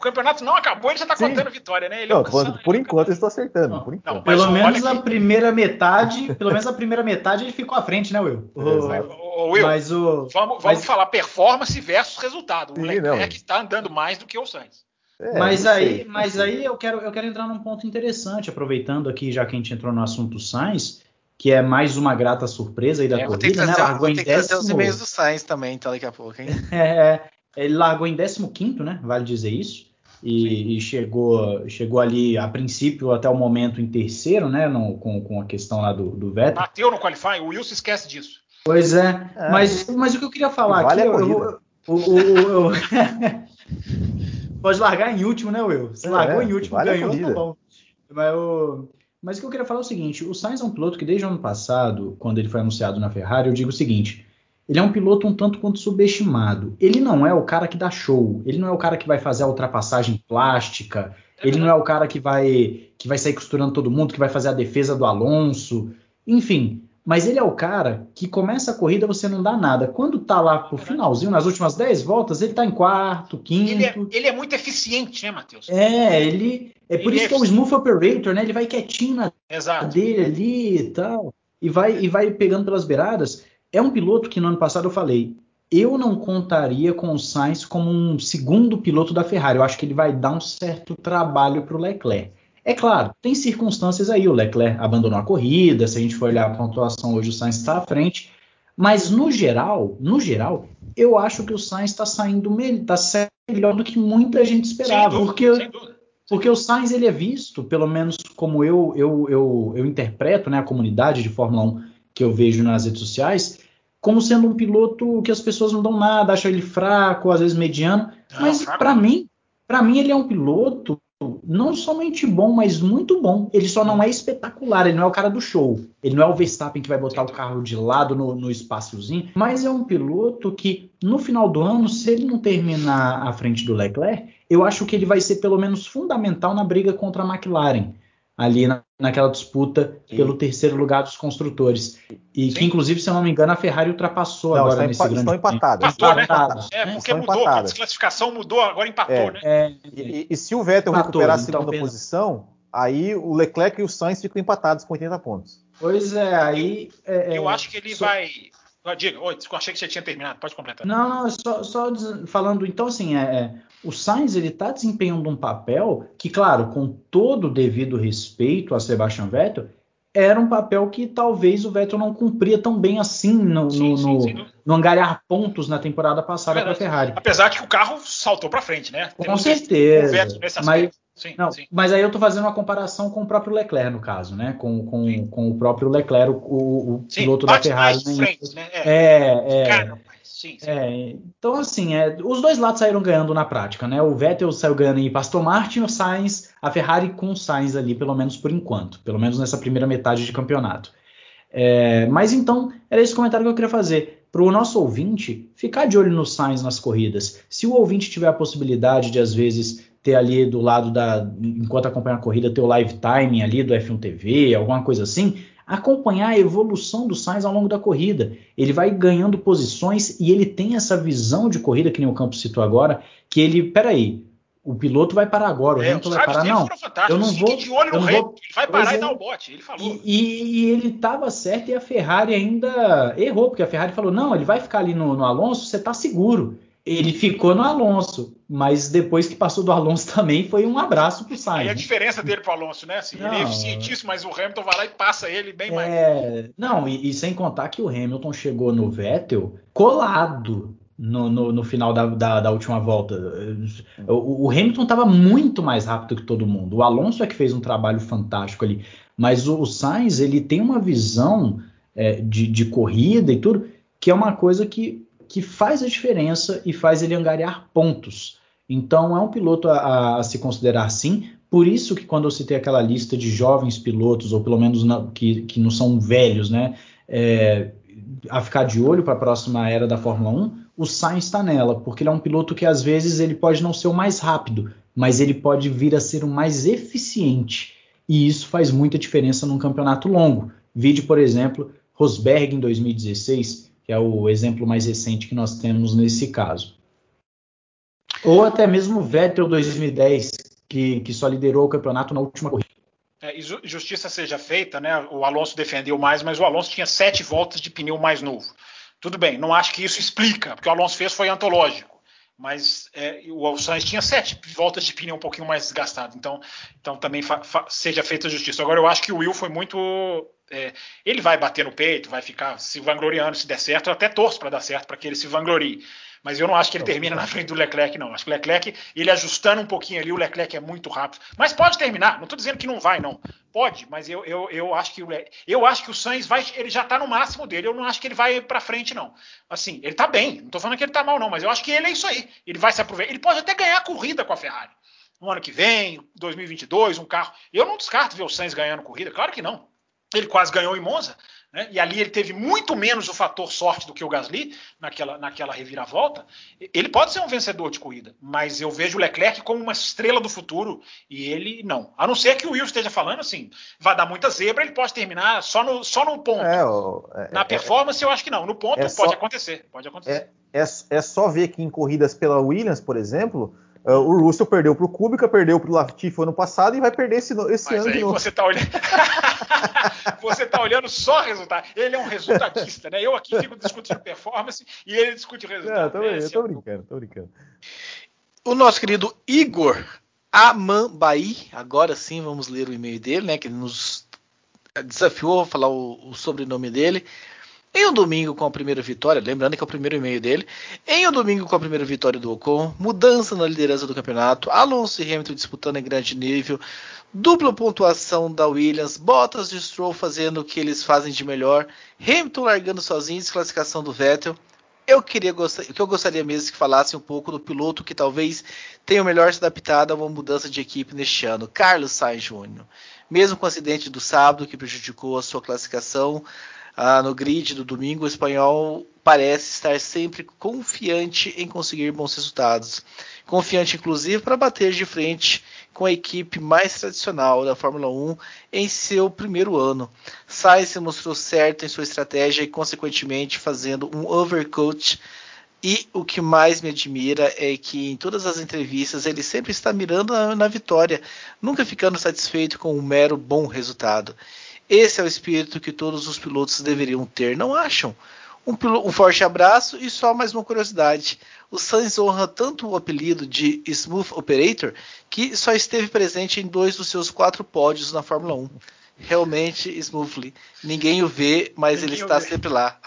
o campeonato não acabou, ele já está contando vitória, né? Ele não, falando, por enquanto eu estou acertando. Não, por enquanto. Não, pelo menos a que... primeira metade, pelo menos a primeira metade ele ficou à frente, né, Will? O, Will, mas o, vamos, vamos mas... falar performance versus resultado. O Sim, Leclerc está andando mais do que o Sainz. É, mas aí, mas aí eu quero, eu quero entrar num ponto interessante, aproveitando aqui, já que a gente entrou no assunto Sainz, que é mais uma grata surpresa aí da é, corrida, né? Largou em décimo... os e-mails do Sainz também, então daqui a pouco, hein? é, ele largou em 15 né? Vale dizer isso e, e, chegou, chegou ali a princípio até o momento em terceiro, né? No, com, com a questão lá do, do Vettel. Bateu no qualifying, o Wilson esquece disso. Pois é, é. Mas, mas o que eu queria falar vale aqui, eu, eu, pode largar em último, né, Will? Você é, largou em último, vale ganhou, tá bom. Mas, mas o que eu queria falar é o seguinte: o Sainz é um piloto que desde o ano passado, quando ele foi anunciado na Ferrari, eu digo o seguinte ele é um piloto um tanto quanto subestimado. Ele não é o cara que dá show, ele não é o cara que vai fazer a ultrapassagem plástica, ele não é o cara que vai que vai sair costurando todo mundo, que vai fazer a defesa do Alonso, enfim. Mas ele é o cara que começa a corrida, você não dá nada. Quando tá lá pro finalzinho, nas últimas 10 voltas, ele tá em quarto, quinto. Ele é, ele é muito eficiente, né, Matheus? É, ele. É por ele isso é que é o Smooth Operator, né? Ele vai quietinho na Exato. dele ali e tal. E vai, e vai pegando pelas beiradas. É um piloto que no ano passado eu falei, eu não contaria com o Sainz como um segundo piloto da Ferrari. Eu acho que ele vai dar um certo trabalho para o Leclerc. É claro, tem circunstâncias aí. O Leclerc abandonou a corrida. Se a gente for olhar a pontuação hoje, o Sainz está à frente. Mas no geral, no geral, eu acho que o Sainz está saindo tá melhor do que muita gente esperava. Dúvida, porque, porque o Sainz ele é visto, pelo menos como eu, eu, eu, eu interpreto, né, a comunidade de Fórmula 1 que eu vejo nas redes sociais, como sendo um piloto que as pessoas não dão nada, acham ele fraco, às vezes mediano. Não, mas para mim, para mim ele é um piloto não somente bom, mas muito bom. Ele só não é espetacular, ele não é o cara do show. Ele não é o Verstappen que vai botar o carro de lado no, no espaciozinho, mas é um piloto que no final do ano, se ele não terminar à frente do Leclerc, eu acho que ele vai ser pelo menos fundamental na briga contra a McLaren. Ali na, naquela disputa e... pelo terceiro lugar dos construtores. E Sim. que, inclusive, se eu não me engano, a Ferrari ultrapassou não, agora nesse grande Estão empatados. Empatou, né? empatados. É, porque mudou, empatados. a desclassificação mudou, agora empatou, é. né? É, e, e, se o Vettel empatou, recuperar a então segunda então, posição, aí o Leclerc e o Sainz ficam empatados com 80 pontos. Pois é, aí... É, eu acho que ele só... vai diga, oi, achei que você tinha terminado, pode completar. Não, não, só, só falando, então assim, é, é o Sainz ele está desempenhando um papel que, claro, com todo o devido respeito a Sebastian Vettel, era um papel que talvez o Vettel não cumpria tão bem assim no, sim, no, sim, no, no angariar pontos na temporada passada para a Ferrari. Apesar que o carro saltou para frente, né? Com Temos certeza. Mas, Sim, não, sim. Mas aí eu estou fazendo uma comparação com o próprio Leclerc, no caso, né? Com, com, com o próprio Leclerc, o, o sim, piloto da Ferrari. Né? Frente, né? É, é, é, sim, é, Então, assim, é, os dois lados saíram ganhando na prática, né? O Vettel saiu ganhando em Pastor Martin, o Sainz, a Ferrari com o Sainz ali, pelo menos por enquanto, pelo menos nessa primeira metade de campeonato. É, mas então, era esse comentário que eu queria fazer. Para o nosso ouvinte, ficar de olho no Sainz nas corridas. Se o ouvinte tiver a possibilidade de, às vezes, ter ali do lado da. Enquanto acompanha a corrida, ter o live timing ali do F1 TV, alguma coisa assim. Acompanhar a evolução do Sainz ao longo da corrida. Ele vai ganhando posições e ele tem essa visão de corrida, que nem o Campos citou agora, que ele. Peraí, o piloto vai parar agora, o é, Hamilton vai parar. Não, eu não vou. De olho no rei, ele vai parar e dar o bote. Ele falou. E, e, e ele estava certo e a Ferrari ainda errou, porque a Ferrari falou: não, ele vai ficar ali no, no Alonso, você está seguro ele ficou no Alonso, mas depois que passou do Alonso também foi um abraço pro Sainz. E a diferença dele pro Alonso, né? Assim, ele é eficientíssimo, mas o Hamilton vai lá e passa ele bem é... mais. Não, e, e, sem contar que o Hamilton chegou no Vettel colado no, no, no final da, da, da, última volta. O, o Hamilton estava muito mais rápido que todo mundo. O Alonso é que fez um trabalho fantástico ali, mas o, o Sainz ele tem uma visão é, de, de corrida e tudo que é uma coisa que que faz a diferença e faz ele angariar pontos. Então é um piloto a, a, se considerar sim. Por isso que quando eu citei aquela lista de jovens pilotos, ou pelo menos na, que, que não são velhos, né, é, a ficar de olho para a próxima era da Fórmula 1, o Sainz está nela, porque ele é um piloto que às vezes ele pode não ser o mais rápido, mas ele pode vir a ser o mais eficiente. E isso faz muita diferença num campeonato longo. Vide, por exemplo, Rosberg em 2016, que é o exemplo mais recente que nós temos nesse caso. Ou até mesmo o Vettel 2010, que, que só liderou o campeonato na última corrida. É, justiça seja feita, né? O Alonso defendeu mais, mas o Alonso tinha sete voltas de pneu mais novo. Tudo bem, não acho que isso explica, porque o Alonso fez foi antológico. Mas é, o Sainz tinha sete voltas de pneu um pouquinho mais desgastado. Então, então também seja feita justiça. Agora, eu acho que o Will foi muito é, ele vai bater no peito, vai ficar se vangloriando se der certo. Eu até torço para dar certo, para que ele se vanglorie. Mas eu não acho que ele termina na frente do Leclerc, não. Acho que o Leclerc, ele ajustando um pouquinho ali, o Leclerc é muito rápido. Mas pode terminar. Não estou dizendo que não vai, não. Pode, mas eu, eu, eu acho que o eu acho que o Sainz vai, ele já está no máximo dele. Eu não acho que ele vai para frente, não. Assim, ele está bem. Não estou falando que ele está mal, não. Mas eu acho que ele é isso aí. Ele vai se aproveitar. Ele pode até ganhar a corrida com a Ferrari. No ano que vem, 2022, um carro. Eu não descarto ver o Sainz ganhando corrida. Claro que não. Ele quase ganhou em Monza, né? e ali ele teve muito menos o fator sorte do que o Gasly naquela, naquela reviravolta. Ele pode ser um vencedor de corrida, mas eu vejo o Leclerc como uma estrela do futuro e ele não. A não ser que o Will esteja falando assim, vai dar muita zebra, ele pode terminar só no, só no ponto. É, é, Na é, performance, eu acho que não. No ponto, é pode só, acontecer. Pode acontecer. É, é, é só ver que em corridas pela Williams, por exemplo Uh, o Russell perdeu para o Kubica, perdeu para o Latifi ano passado e vai perder esse, esse ano de novo. Você está olhando... você tá olhando só resultado. Ele é um resultadista, né? Eu aqui fico discutindo performance e ele discute resultado. Não, tô, eu tô é brincando, tô brincando. O nosso querido Igor Amambai, agora sim vamos ler o e-mail dele, né? Que nos desafiou a falar o, o sobrenome dele. Em um domingo com a primeira vitória, lembrando que é o primeiro e-mail dele, em um domingo com a primeira vitória do Ocon, mudança na liderança do campeonato, Alonso e Hamilton disputando em grande nível, dupla pontuação da Williams, Bottas e Stroll fazendo o que eles fazem de melhor, Hamilton largando sozinho, desclassificação do Vettel. Eu queria o que eu gostaria mesmo que falasse um pouco do piloto que talvez tenha melhor se adaptado a uma mudança de equipe neste ano, Carlos Sainz Jr. Mesmo com o acidente do sábado que prejudicou a sua classificação, ah, no grid do domingo, o espanhol parece estar sempre confiante em conseguir bons resultados. Confiante, inclusive, para bater de frente com a equipe mais tradicional da Fórmula 1 em seu primeiro ano. Sainz se mostrou certo em sua estratégia e, consequentemente, fazendo um overcoat e o que mais me admira é que em todas as entrevistas ele sempre está mirando na, na, vitória, nunca ficando satisfeito com um mero bom resultado. Esse é o espírito que todos os pilotos deveriam ter, não acham? Um, um, forte abraço e só mais uma curiosidade. O Sainz honra tanto o apelido de Smooth Operator que só esteve presente em dois dos seus quatro pódios na Fórmula 1. Realmente smoothly. Ninguém o vê, mas Ninguém ele está sempre lá.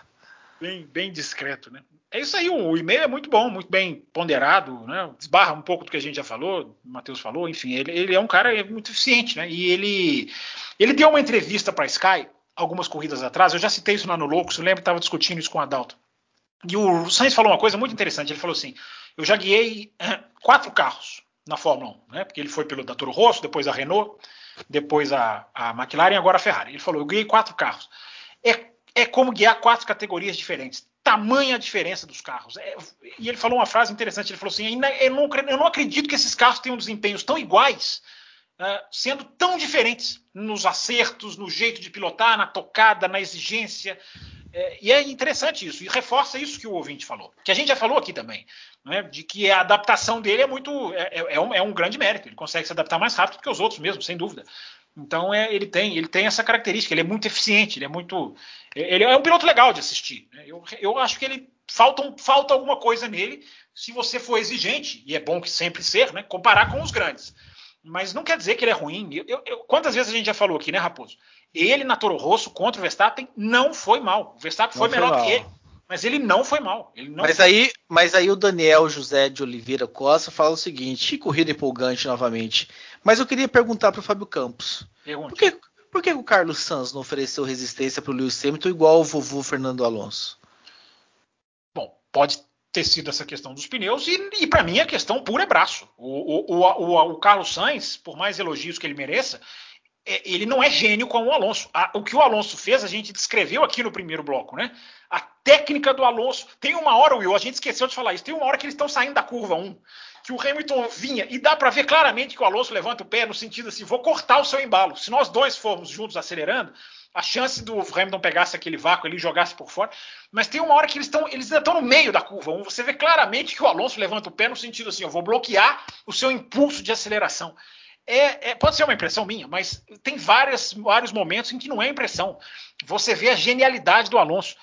Bem, bem discreto, né? É isso aí, o e-mail é muito bom, muito bem ponderado, né? Desbarra um pouco do que a gente já falou, o Matheus falou, enfim, ele, ele, é um cara muito eficiente, né? E ele, ele deu uma entrevista para Sky algumas corridas atrás, eu já citei isso lá no Loucos, eu lembro que estava discutindo isso com o Adalto. E o Sainz falou uma coisa muito interessante, ele falou assim, eu já guiei quatro carros na Fórmula 1, né? Porque ele foi pelo da Toro Rosso, depois a Renault, depois a, a McLaren e agora a Ferrari. Ele falou, eu guiei quatro carros. É, é como guiar quatro categorias diferentes tamanha diferença dos carros. É, e ele falou uma frase interessante, ele falou assim, eu não, eu não acredito que esses carros tenham desempenhos tão iguais, uh, sendo tão diferentes nos acertos, no jeito de pilotar, na tocada, na exigência. É, e é interessante isso, e reforça isso que o ouvinte falou, que a gente já falou aqui também, né, de que a adaptação dele é muito, é, é, é um, é um grande mérito, ele consegue se adaptar mais rápido que os outros mesmo, sem dúvida. Então é, ele tem ele tem essa característica, ele é muito eficiente, ele é muito ele é um piloto legal de assistir. Né? Eu, eu acho que ele falta, falta alguma coisa nele se você for exigente e é bom que sempre ser, né? Comparar com os grandes. Mas não quer dizer que ele é ruim. Eu, eu, quantas vezes a gente já falou aqui, né, Raposo? Ele na Toro Rosso contra o Verstappen não foi mal. O Verstappen foi, foi melhor mal. que ele. Mas ele não foi mal. Não mas, foi. Aí, mas aí o Daniel José de Oliveira Costa fala o seguinte: que corrida empolgante novamente. Mas eu queria perguntar para o Fábio Campos. Por que, por que o Carlos Sanz não ofereceu resistência para o Lewis Hamilton igual o vovô Fernando Alonso? Bom, pode ter sido essa questão dos pneus e, e para mim a questão pura é braço. O, o, o, o, Carlos Sainz, por mais elogios que ele mereça, ele não é gênio como o Alonso. o que o Alonso fez, a gente descreveu aqui no primeiro bloco, né? A técnica do Alonso. Tem uma hora, Will, a gente esqueceu de falar isso. Tem uma hora que eles estão saindo da curva 1 que o Hamilton vinha, e dá para ver claramente que o Alonso levanta o pé no sentido assim: vou cortar o seu embalo. Se nós dois formos juntos acelerando, a chance do Hamilton pegasse aquele vácuo ali e jogasse por fora. Mas tem uma hora que eles estão eles estão no meio da curva. Você vê claramente que o Alonso levanta o pé no sentido assim: eu vou bloquear o seu impulso de aceleração. É, é, pode ser uma impressão minha, mas tem várias, vários momentos em que não é impressão. Você vê a genialidade do Alonso.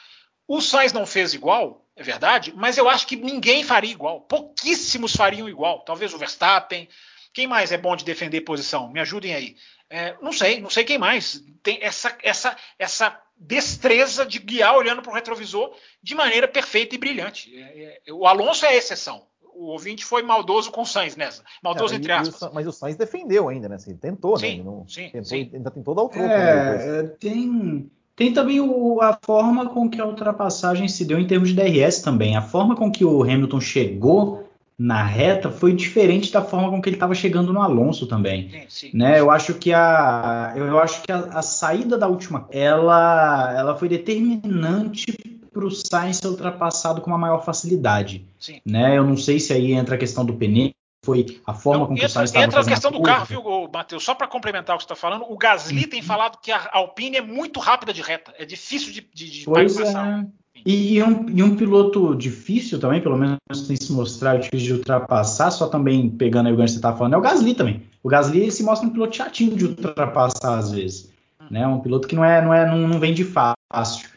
O Sainz não fez igual, é verdade, mas eu acho que ninguém faria igual. Pouquíssimos fariam igual. Talvez o Verstappen. Quem mais é bom de defender posição? Me ajudem aí. É, não sei, não sei quem mais. Tem essa, essa, essa destreza de guiar olhando para o retrovisor de maneira perfeita e brilhante. É, é, o Alonso é a exceção. O ouvinte foi maldoso com o Sainz nessa. Maldoso é, entre aspas. O, mas o Sainz defendeu ainda, né? Assim, tentou, sim, né? Ele não, sim, tentou, sim. Ainda tentou dar o troco. É, né, tem tem também o, a forma com que a ultrapassagem se deu em termos de DRS também. A forma com que o Hamilton chegou na reta foi diferente da forma com que ele estava chegando no Alonso também. Sim, sim. Né? Eu acho que a eu acho que a, a, saída da última ela ela foi determinante para o Sainz ser ultrapassado com uma maior facilidade. Sim. Né? Eu não sei se aí entra a questão do pneu foi a forma não, com que entra, o Sainz estava Entra a questão do carro, viu, Matheus? Só para complementar o que você está falando, o Gasly tem uhum. falado que a Alpine é muito rápida de reta, é difícil de, de, de pois é. E, um, e, um, piloto difícil também, pelo menos tem se mostrado difícil de ultrapassar, só também pegando aí o gancho que você está falando, é o Gasly também. O Gasly se mostra um piloto chatinho de ultrapassar às vezes. Hum. Né? Um piloto que não é, não é, não, não vem de fácil.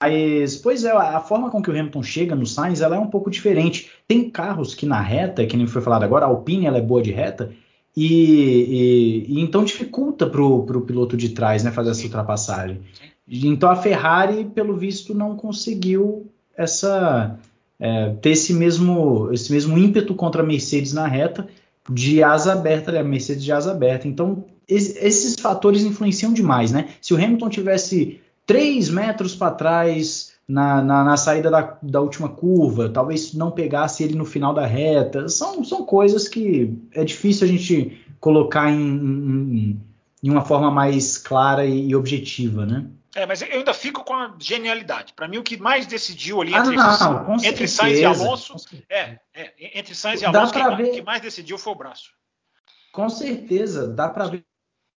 Mas, pois é, a forma com que o Hamilton chega no Sainz, ela é um pouco diferente. Tem carros que na reta, que nem foi falado agora, a Alpine ela é boa de reta, e, e, e então dificulta para o piloto de trás né, fazer essa ultrapassagem. Então a Ferrari, pelo visto, não conseguiu essa é, ter esse mesmo, esse mesmo ímpeto contra a Mercedes na reta de asa aberta, a Mercedes de asa aberta. Então esses fatores influenciam demais, né? Se o Hamilton tivesse 3 metros para trás na, na, na, saída da, da, última curva, talvez não pegasse ele no final da reta. São, são coisas que é difícil a gente colocar em, em, em uma forma mais clara e, e, objetiva, né? É, mas eu ainda fico com a genialidade. Para mim, o que mais decidiu ali entre, ah, não, entre Sainz e Alonso, é, é, entre Sainz e Alonso, ver... o que mais decidiu foi o braço. Com certeza, dá para ver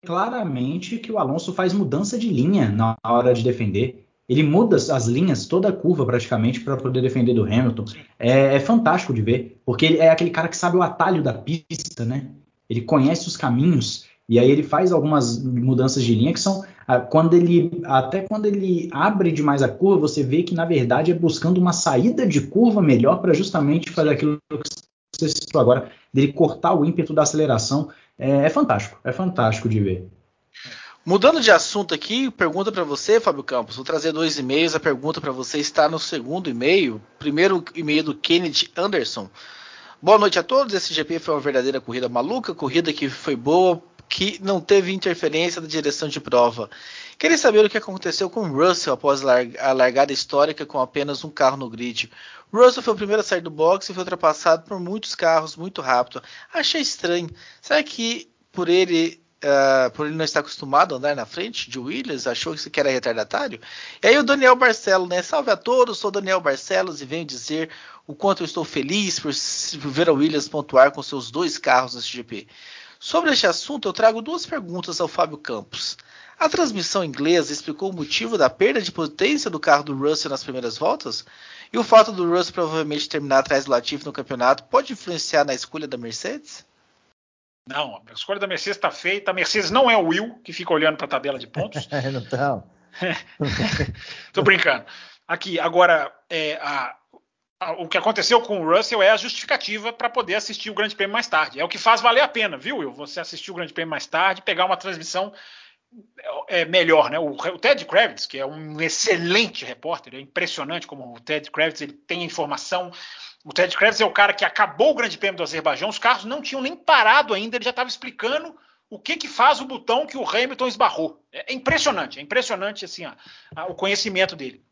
claramente que o Alonso faz mudança de linha na hora de defender. Ele muda as linhas, toda a curva praticamente, para poder defender do Hamilton. É, é, fantástico de ver, porque ele é aquele cara que sabe o atalho da pista, né? Ele conhece os caminhos e aí ele faz algumas mudanças de linha que são ah, quando ele até quando ele abre demais a curva, você vê que na verdade é buscando uma saída de curva melhor para justamente fazer aquilo que você citou agora, dele cortar o ímpeto da aceleração. É, é fantástico, é fantástico de ver. Mudando de assunto aqui, pergunta para você, Fábio Campos. Vou trazer dois e-mails. A pergunta para você está no segundo e-mail. Primeiro e-mail do Kennedy Anderson. Boa noite a todos. Esse GP foi uma verdadeira corrida maluca, corrida que foi boa, que não teve interferência da direção de prova. Queria saber o que aconteceu com Russell após a largada histórica com apenas um carro no grid. Russell foi o primeiro a sair do box e foi ultrapassado por muitos carros muito rápido. Achei estranho. Será que por ele Uh, por ele não estar acostumado a andar na frente de Williams, achou que era retardatário. E aí o Daniel Barcelos, né? Salve a todos, sou Daniel Barcelos e venho dizer o quanto eu estou feliz por, por ver a Williams pontuar com seus dois carros nesse GP. Sobre este assunto, eu trago duas perguntas ao Fábio Campos. A transmissão inglesa explicou o motivo da perda de potência do carro do Russell nas primeiras voltas? E o fato do Russell provavelmente terminar atrás do Latifi no campeonato pode influenciar na escolha da Mercedes? Não, a escolha da Mercedes está feita. A Mercedes não é o Will que fica olhando para a tabela de pontos. não. Tô brincando. Aqui, agora, é, a, o que aconteceu com o Russell é a justificativa para poder assistir o Grande Prêmio mais tarde. É o que faz valer a pena, viu, Will? Você assistir o Grande Prêmio mais tarde, pegar uma transmissão é, melhor, né? O, o, Ted Kravitz, que é um excelente repórter, é impressionante como o Ted Kravitz ele tem informação. O Ted Kravitz é o cara que acabou o Grande Prêmio do Azerbaijão, os carros não tinham nem parado ainda, ele já estava explicando o que que faz o botão que o Hamilton esbarrou. É, impressionante, é impressionante assim, ó, o conhecimento dele.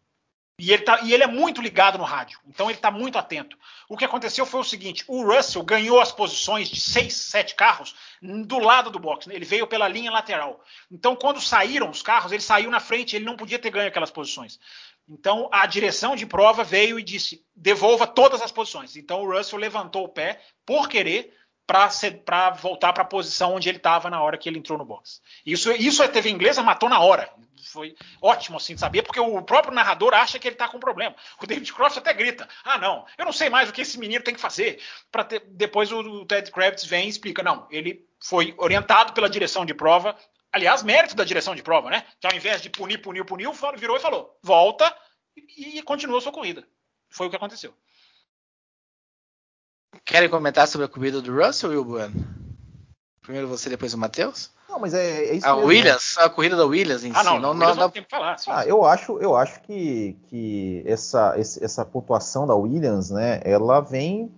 E ele, tá, e ele é muito ligado no rádio, então ele está muito atento. O que aconteceu foi o seguinte: o Russell ganhou as posições de seis, sete carros do lado do box. Né? Ele veio pela linha lateral. Então, quando saíram os carros, ele saiu na frente, ele não podia ter ganho aquelas posições. Então, a direção de prova veio e disse: devolva todas as posições. Então, o Russell levantou o pé por querer para voltar para a posição onde ele estava na hora que ele entrou no box. Isso, isso a TV inglesa matou na hora. Foi ótimo assim de saber, porque o próprio narrador acha que ele está com problema. O David Croft até grita: Ah, não, eu não sei mais o que esse menino tem que fazer. Para depois o, o Ted Kravitz vem e explica: Não, ele foi orientado pela direção de prova. Aliás, mérito da direção de prova, né? Que ao invés de punir, punir, punir, virou e falou: volta e, e continua a sua corrida. Foi o que aconteceu. Querem comentar sobre a corrida do Russell, Will Bueno? Primeiro você, depois o Matheus? Não, mas é, é isso A mesmo, Williams, né? a corrida da Williams em ah, si. Não, não, não, não tem que falar. Sim. Ah, eu acho, eu acho que, que essa, essa pontuação da Williams, né, ela vem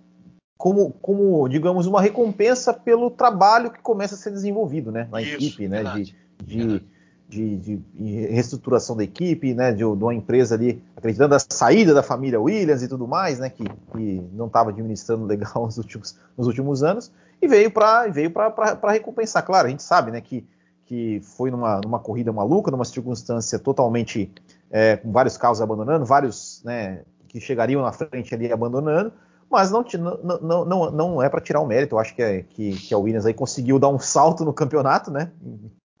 como, como, digamos, uma recompensa pelo trabalho que começa a ser desenvolvido, né, na isso, equipe, né, de, de de, de, reestruturação da equipe, né, de, de, uma empresa ali acreditando na saída da família Williams e tudo mais, né, que, que não estava administrando legal nos últimos, nos últimos anos, e veio para veio para recompensar. Claro, a gente sabe, né, que, que foi numa, numa corrida maluca, numa circunstância totalmente é, com vários carros abandonando, vários, né, que chegariam na frente ali abandonando, mas não, não, não, não é para tirar o mérito. Eu acho que, é, que, que a Williams aí conseguiu dar um salto no campeonato, né?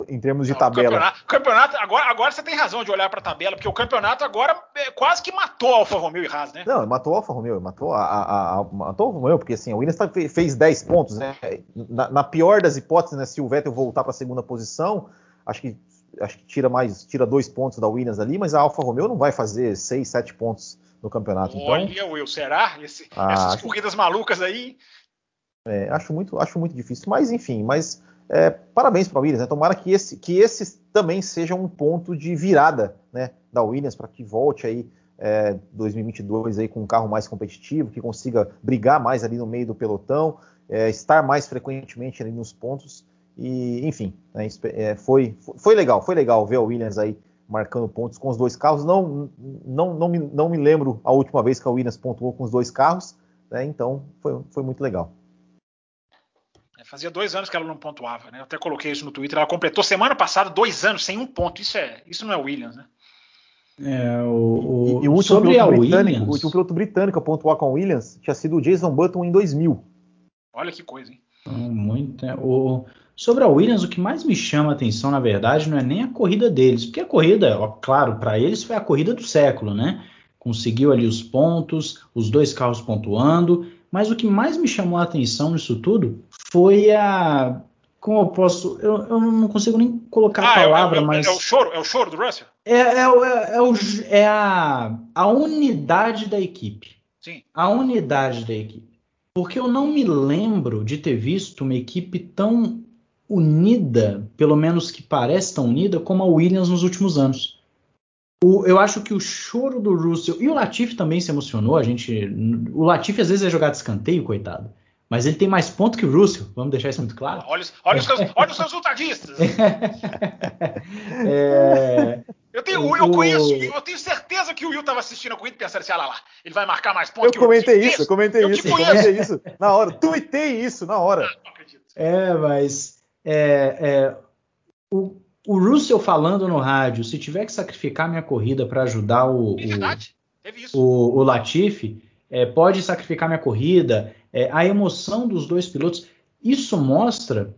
Em termos de não, tabela. Campeonato, campeonato, agora, agora você tem razão de olhar para a tabela, porque o campeonato agora é, quase que matou a Alfa Romeo e Haas, né? Não, matou a Alfa Romeo, matou a, a, a, matou a Alfa Romeo, porque assim, a Williams tá, fez 10 pontos, né? Na, na, pior das hipóteses, né, se o Vettel voltar para a segunda posição, acho que acho que tira mais, tira dois pontos da Williams ali, mas a Alfa Romeo não vai fazer 6, 7 pontos no campeonato. Então Olha, então, Will, será? Esse, ah, essas corridas malucas aí? É, acho muito, acho muito difícil, mas enfim, mas é, parabéns para a Williams, né? Tomara que esse, que esse também seja um ponto de virada né, da Williams para que volte aí é, 2022 aí com um carro mais competitivo, que consiga brigar mais ali no meio do pelotão, é, estar mais frequentemente ali nos pontos. E, enfim, né, é, foi, foi legal, foi legal ver a Williams aí marcando pontos com os dois carros. Não, não, não, me, não me lembro a última vez que a Williams pontuou com os dois carros, né, então foi, foi muito legal. Fazia dois anos que ela não pontuava, né? Eu até coloquei isso no Twitter. Ela completou semana passada dois anos sem um ponto. Isso é, isso não é Williams, né? É, o, o, e, o último sobre piloto britânico, o último piloto britânico a pontuar com a Williams tinha sido o Jason Button em 2000. Olha que coisa, hein? Muito. É, o, sobre a Williams, o que mais me chama a atenção, na verdade, não é nem a corrida deles, porque a corrida, ó, claro, para eles foi a corrida do século, né? Conseguiu ali os pontos, os dois carros pontuando, mas o que mais me chamou a atenção nisso tudo foi a. Como eu posso. Eu, eu não consigo nem colocar ah, a palavra, é, é, mas. É o choro, é o choro do Russell? É, é, é, é, o, é a, a unidade da equipe. Sim. A unidade da equipe. Porque eu não me lembro de ter visto uma equipe tão unida, pelo menos que parece tão unida, como a Williams nos últimos anos. O, eu acho que o choro do Russell e o Latifi também se emocionou. A gente, o Latifi às vezes é jogar de escanteio, coitado. Mas ele tem mais ponto que o Russell, vamos deixar isso muito claro. Olha, olha, os, seus, olha os resultadistas. é, eu, tenho, eu conheço, eu tenho certeza que o Will estava assistindo a corrida e pensando assim: olha lá, ele vai marcar mais pontos. Eu comentei isso, eu comentei eu isso, eu comentei isso na hora, tuitei isso na hora. Ah, não acredito. É, mas é, é, o, o Russell falando no rádio, se tiver que sacrificar minha corrida para ajudar o, isso. o, o Latifi, é, pode sacrificar minha corrida é, a emoção dos dois pilotos. Isso mostra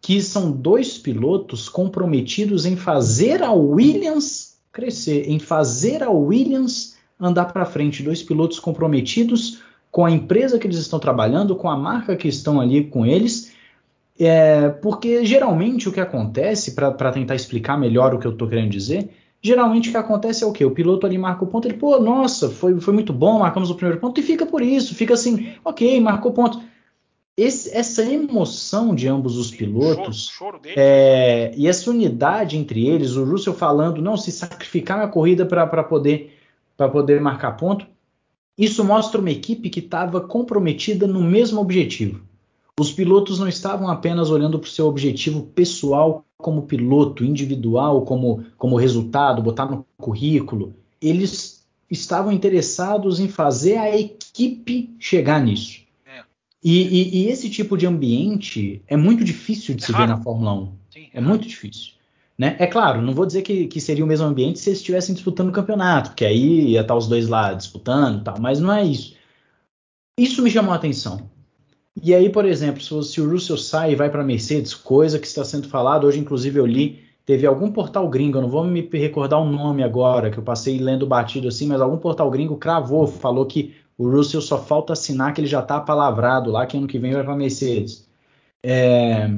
que são dois pilotos comprometidos em fazer a Williams crescer, em fazer a Williams andar para frente. Dois pilotos comprometidos com a empresa que eles estão trabalhando, com a marca que estão ali com eles. É, porque geralmente o que acontece, para tentar explicar melhor o que eu estou querendo dizer, geralmente o que acontece é o quê? O piloto ali marca o ponto, ele, pô, nossa, foi, foi muito bom, marcamos o primeiro ponto, e fica por isso, fica assim, ok, marcou ponto. Esse, essa emoção de ambos os pilotos choro, choro é, e essa unidade entre eles, o Russell falando, não, se sacrificar na corrida para poder, poder marcar ponto, isso mostra uma equipe que estava comprometida no mesmo objetivo. Os pilotos não estavam apenas olhando para o seu objetivo pessoal como piloto, individual, como, como resultado, botar no currículo. Eles estavam interessados em fazer a equipe chegar nisso. É. E, e, e, esse tipo de ambiente é muito difícil de é se raro. ver na Fórmula 1. Sim, é, é muito difícil. Né? É claro, não vou dizer que, que, seria o mesmo ambiente se eles estivessem disputando o campeonato, porque aí ia estar os dois lá disputando tal, mas não é isso. Isso me chamou a atenção. E aí, por exemplo, se o Russell sai e vai para a Mercedes, coisa que está sendo falado, hoje inclusive eu li, teve algum portal gringo, eu não vou me recordar o nome agora, que eu passei lendo batido assim, mas algum portal gringo cravou, falou que o Russell só falta assinar que ele já está palavrado lá, que ano que vem vai para a Mercedes. É,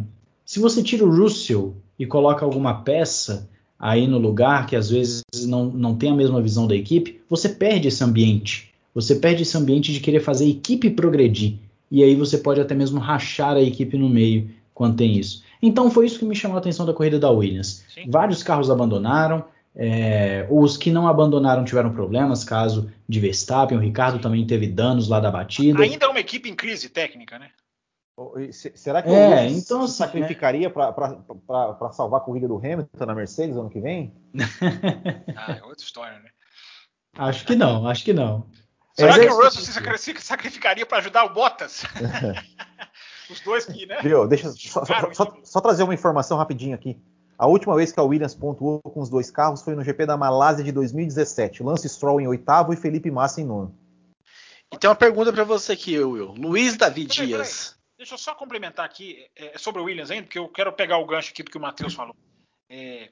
se você tira o Russell e coloca alguma peça aí no lugar que às vezes não, não tem a mesma visão da equipe, você perde esse ambiente. Você perde esse ambiente de querer fazer a equipe progredir e aí você pode até mesmo rachar a equipe no meio quando tem isso. Então foi isso que me chamou a atenção da corrida da Williams. Sim. Vários carros abandonaram, é, os que não abandonaram tiveram problemas, caso de Verstappen, o Ricardo também teve danos lá da batida. Ainda é uma equipe em crise técnica, né? Será que é, o então, se assim, sacrificaria né? para salvar a corrida do Hamilton na Mercedes ano que vem? ah, é outra história, né? Acho que não, acho que não. Será que o Russell se sacrificaria para ajudar o Bottas? Os dois que, né? Viu, deixa só, só, só, só, trazer uma informação rapidinho aqui. A última vez que a Williams pontuou com os dois carros foi no GP da Malásia de 2017. Lance Stroll em oitavo e Felipe Massa em nono. E tem uma pergunta para você aqui, Will. Luiz David peraí, Dias. Peraí. Deixa eu só complementar aqui é, é, sobre o Williams ainda, porque eu quero pegar o gancho aqui do que o Matheus falou. É,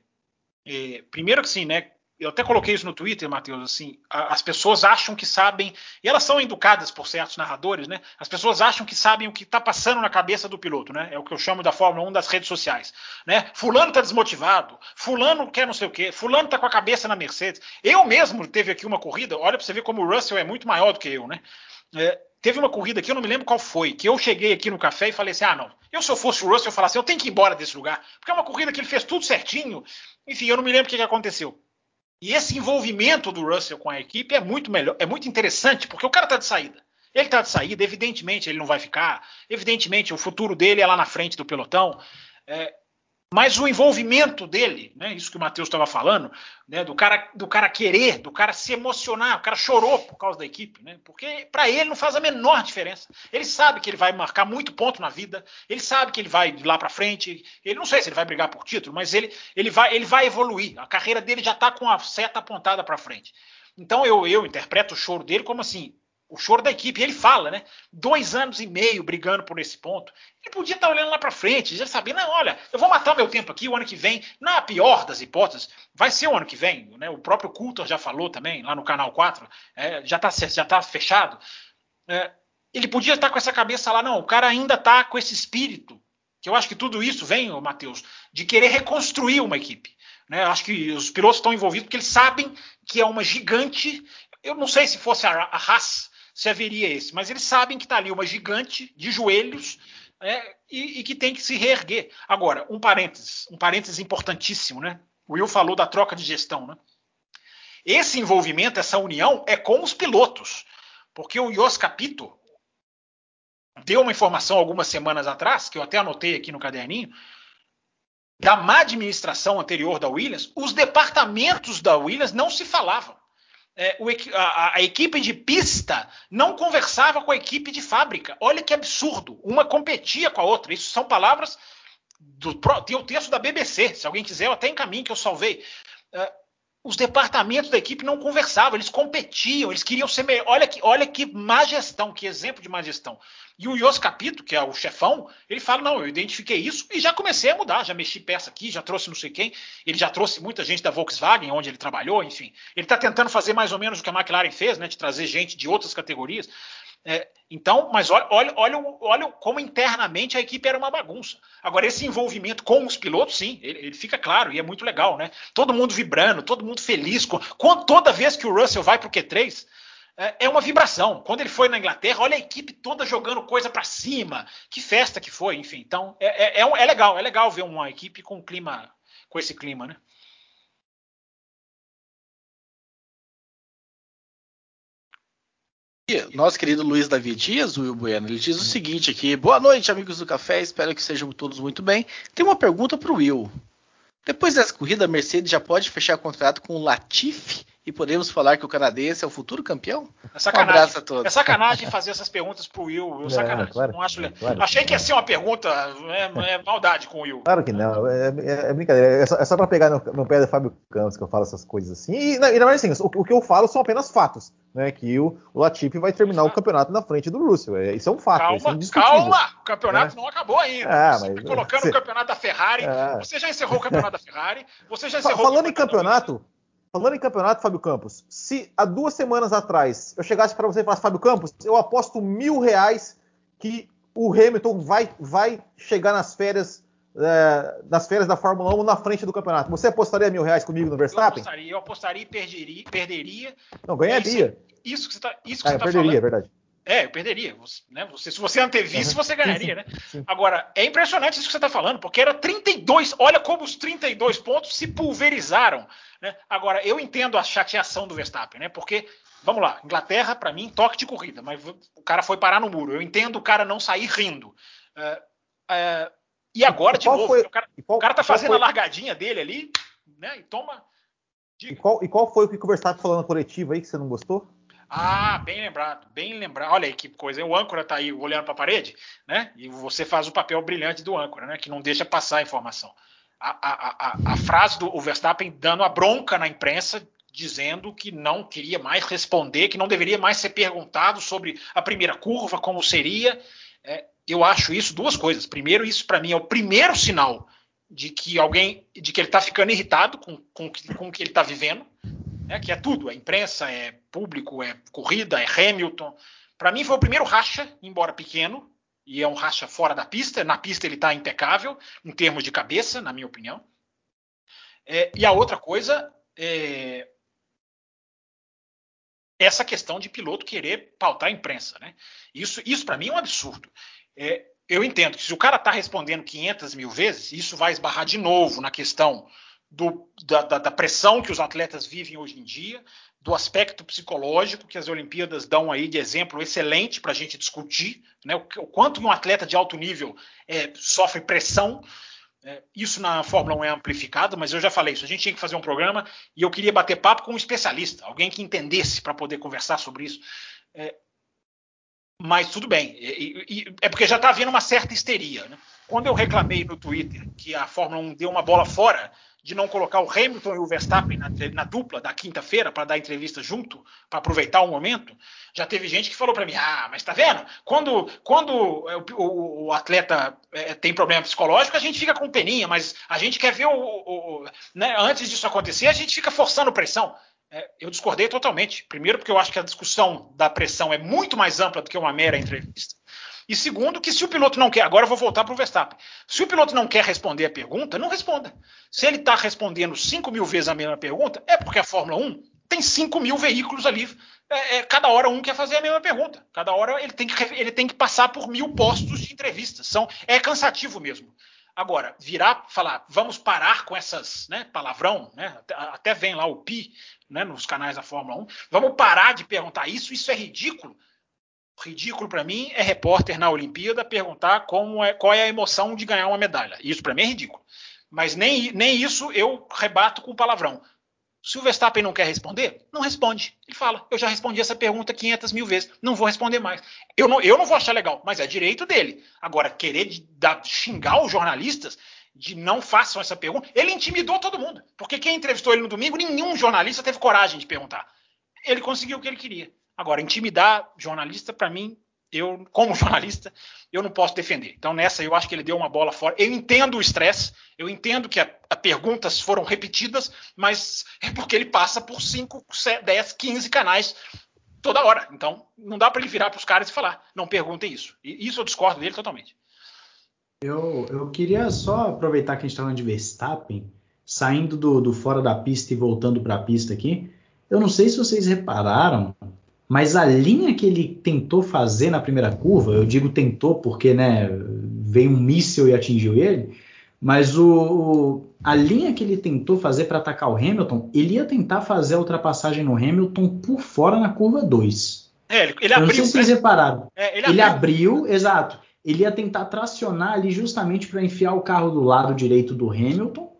é, primeiro que sim, né? Eu até coloquei isso no Twitter, Matheus, assim, as pessoas acham que sabem, e elas são educadas por certos narradores, né? As pessoas acham que sabem o que está passando na cabeça do piloto, né? É o que eu chamo da Fórmula 1 das redes sociais, né? Fulano está desmotivado, fulano quer não sei o quê, fulano está com a cabeça na Mercedes. Eu mesmo teve aqui uma corrida, olha para você ver como o Russell é muito maior do que eu, né? É, teve uma corrida aqui, eu não me lembro qual foi, que eu cheguei aqui no café e falei assim: ah, não, eu se eu fosse o Russell, eu falasse assim, eu tenho que ir embora desse lugar, porque é uma corrida que ele fez tudo certinho. Enfim, eu não me lembro o que, que aconteceu. E esse envolvimento do Russell com a equipe é muito melhor, é muito interessante, porque o cara está de saída. Ele está de saída, evidentemente ele não vai ficar, evidentemente o futuro dele é lá na frente do pelotão. É, mas o envolvimento dele, né, isso que o Matheus estava falando, né, do, cara, do cara querer, do cara se emocionar, o cara chorou por causa da equipe, né, porque para ele não faz a menor diferença. Ele sabe que ele vai marcar muito ponto na vida, ele sabe que ele vai lá para frente, ele não sei se ele vai brigar por título, mas ele, ele, vai, ele vai evoluir, a carreira dele já está com a seta apontada para frente. Então eu, eu interpreto o choro dele como assim, o choro da equipe. Ele fala, né? Dois anos e meio brigando por esse ponto. Ele podia estar olhando lá para frente, já sabia, não, olha, eu vou matar meu tempo aqui o ano que vem, na pior das hipóteses, vai ser o ano que vem. Né? O próprio Coulter já falou também, lá no Canal 4, é, já está já tá fechado. É, ele podia estar com essa cabeça lá, não, o cara ainda está com esse espírito, que eu acho que tudo isso vem, Matheus, de querer reconstruir uma equipe. Né? Acho que os pilotos estão envolvidos porque eles sabem que é uma gigante. Eu não sei se fosse a, a Haas, se haveria esse, mas eles sabem que está ali uma gigante de joelhos é, e, e, que tem que se reerguer. Agora, um parênteses, um parênteses importantíssimo, né? O Will falou da troca de gestão, né? Esse envolvimento, essa união é com os pilotos, porque o Jos Capito deu uma informação algumas semanas atrás, que eu até anotei aqui no caderninho, da má administração anterior da Williams, os departamentos da Williams não se falavam é, o, a, a, equipe de pista não conversava com a equipe de fábrica. Olha que absurdo. Uma competia com a outra. Isso são palavras do. Tem o texto da BBC. Se alguém quiser, eu até encaminho que eu salvei. É, os departamentos da equipe não conversavam, eles competiam, eles queriam ser melhor. Olha que, olha que má gestão, que exemplo de má gestão. E o Jos Capito, que é o chefão, ele fala: não, eu identifiquei isso e já comecei a mudar, já mexi peça aqui, já trouxe não sei quem. Ele já trouxe muita gente da Volkswagen, onde ele trabalhou, enfim. Ele está tentando fazer mais ou menos o que a McLaren fez, né? De trazer gente de outras categorias. É, então, mas olha, olha, olha, olha como internamente a equipe era uma bagunça. Agora, esse envolvimento com os pilotos, sim, ele, ele fica claro e é muito legal, né? Todo mundo vibrando, todo mundo feliz. Com, com toda vez que o Russell vai para o Q3, é, é uma vibração. Quando ele foi na Inglaterra, olha a equipe toda jogando coisa para cima. Que festa que foi, enfim. Então, é, é, é, é legal, é legal ver uma equipe com clima, com esse clima, né? Nosso querido Luiz Davi Dias, Will Bueno, ele diz o seguinte aqui: Boa noite, amigos do café, espero que sejam todos muito bem. Tem uma pergunta para o Will. Depois dessa corrida, a Mercedes já pode fechar contrato com o Latifi e podemos falar que o canadense é o futuro campeão? É sacanagem. Um abraço a todos. É sacanagem fazer essas perguntas pro Will. Will é, sacanagem. Claro, não acho claro, Achei que ia ser uma pergunta. É, é, maldade com o Will. Claro que não. É, é, é brincadeira. É só, é só para pegar no, no, pé do Fábio Campos que eu falo essas coisas assim. E, na, e na verdade, assim, o, o, que eu falo são apenas fatos. Né, que o, o Latifi vai terminar o campeonato na frente do Russell. É, isso é um fato. Calma, calma! O campeonato não acabou ainda. É, você mas, tá colocando você... o campeonato da Ferrari. Você já encerrou o campeonato da Ferrari. Você já encerrou Falando em campeonato, Falando em campeonato, Fábio Campos, se há duas semanas atrás eu chegasse para você e falasse, Fábio Campos, eu aposto mil reais que o Hamilton vai, vai chegar nas férias é, nas férias da Fórmula 1 na frente do campeonato. Você apostaria mil reais comigo no Verstappen? Eu apostaria, eu apostaria e perderia. perderia Não, ganharia. Isso, isso que você está ah, tá perderia, falando. É verdade. É, eu perderia. Você, né? você, se você antevisse, você ganharia, né? Sim. Agora, é impressionante isso que você está falando, porque era 32. Olha como os 32 pontos se pulverizaram. Né? Agora, eu entendo a chateação do Verstappen, né? Porque, vamos lá, Inglaterra, para mim, toque de corrida, mas o cara foi parar no muro. Eu entendo o cara não sair rindo. Uh, uh, e agora, de novo, foi, o cara, qual, o cara tá fazendo foi... a largadinha dele ali, né? E toma. E qual, e qual, foi o que o Verstappen falou na coletiva aí que você não gostou? Ah, bem lembrado, bem lembrado. Olha aí que coisa. O âncora está aí olhando para a parede, né? E você faz o papel brilhante do âncora, né? Que não deixa passar a informação. A, a, a, a frase do Verstappen dando a bronca na imprensa, dizendo que não queria mais responder, que não deveria mais ser perguntado sobre a primeira curva, como seria. É, eu acho isso duas coisas. Primeiro, isso para mim é o primeiro sinal de que alguém, de que ele está ficando irritado com, com, com o que ele está vivendo né, que é tudo, é imprensa, é público, é corrida, é Hamilton. Para mim foi o primeiro racha, embora pequeno, e é um racha fora da pista. Na pista ele está impecável, em termos de cabeça, na minha opinião. É, e a outra coisa é essa questão de piloto querer pautar a imprensa. Né? Isso, isso para mim é um absurdo. É, eu entendo que se o cara está respondendo 500 mil vezes, isso vai esbarrar de novo na questão do, da, da, pressão que os atletas vivem hoje em dia, do aspecto psicológico que as Olimpíadas dão aí de exemplo excelente para a gente discutir, né? o, o, quanto um atleta de alto nível é, sofre pressão. É, isso na Fórmula 1 é amplificado, mas eu já falei isso. A gente tinha que fazer um programa e eu queria bater papo com um especialista, alguém que entendesse para poder conversar sobre isso. É, Mas tudo bem. E, e, é porque já está havendo uma certa histeria. Né? Quando eu reclamei no Twitter que a Fórmula 1 deu uma bola fora de não colocar o Hamilton e o Verstappen na, na dupla da quinta-feira para dar entrevista junto, para aproveitar o momento, já teve gente que falou para mim: ah, mas tá vendo? Quando, quando o, o, o atleta é, tem problema psicológico, a gente fica com peninha, mas a gente quer ver o. o né, antes disso acontecer, a gente fica forçando pressão. É, eu discordei totalmente. Primeiro, porque eu acho que a discussão da pressão é muito mais ampla do que uma mera entrevista. E segundo, que se o piloto não quer, agora eu vou voltar para o Verstappen. Se o piloto não quer responder a pergunta, não responda. Se ele está respondendo 5 mil vezes a mesma pergunta, é porque a Fórmula 1 tem 5 mil veículos ali. É, é, cada hora um quer fazer a mesma pergunta. Cada hora ele tem que, ele tem que passar por mil postos de entrevistas. São, é cansativo mesmo. Agora, virar, falar, vamos parar com essas, né, palavrão, né, até, vem lá o pi, né, nos canais da Fórmula 1, vamos parar de perguntar isso, isso é ridículo. Ridículo para mim é repórter na Olimpíada perguntar como é, qual é a emoção de ganhar uma medalha. Isso para mim é ridículo. Mas nem, nem isso eu rebato com palavrão. Se o Verstappen não quer responder, não responde. Ele fala: Eu já respondi essa pergunta 500 mil vezes, não vou responder mais. Eu não, eu não vou achar legal, mas é direito dele. Agora, querer de, xingar os jornalistas de não façam essa pergunta, ele intimidou todo mundo. Porque quem entrevistou ele no domingo, nenhum jornalista teve coragem de perguntar. Ele conseguiu o que ele queria. Agora, intimidar jornalista, para mim, eu, como jornalista, eu não posso defender. Então, nessa, eu acho que ele deu uma bola fora. Eu entendo o estresse, eu entendo que as perguntas foram repetidas, mas é porque ele passa por 5, 10, 15 canais toda hora. Então, não dá para ele virar para os caras e falar, não perguntem isso. E isso eu discordo dele totalmente. Eu, eu queria só aproveitar que a gente está falando de Verstappen, saindo do, do fora da pista e voltando para a pista aqui. Eu não sei se vocês repararam, mas a linha que ele tentou fazer na primeira curva, eu digo tentou porque né, veio um míssil e atingiu ele, mas o, a linha que ele tentou fazer para atacar o Hamilton, ele ia tentar fazer a ultrapassagem no Hamilton por fora na curva 2. É, ele, ele abriu. Não sei se vocês repararam. É, ele, ele abriu. abriu, exato. Ele ia tentar tracionar ali justamente para enfiar o carro do lado direito do Hamilton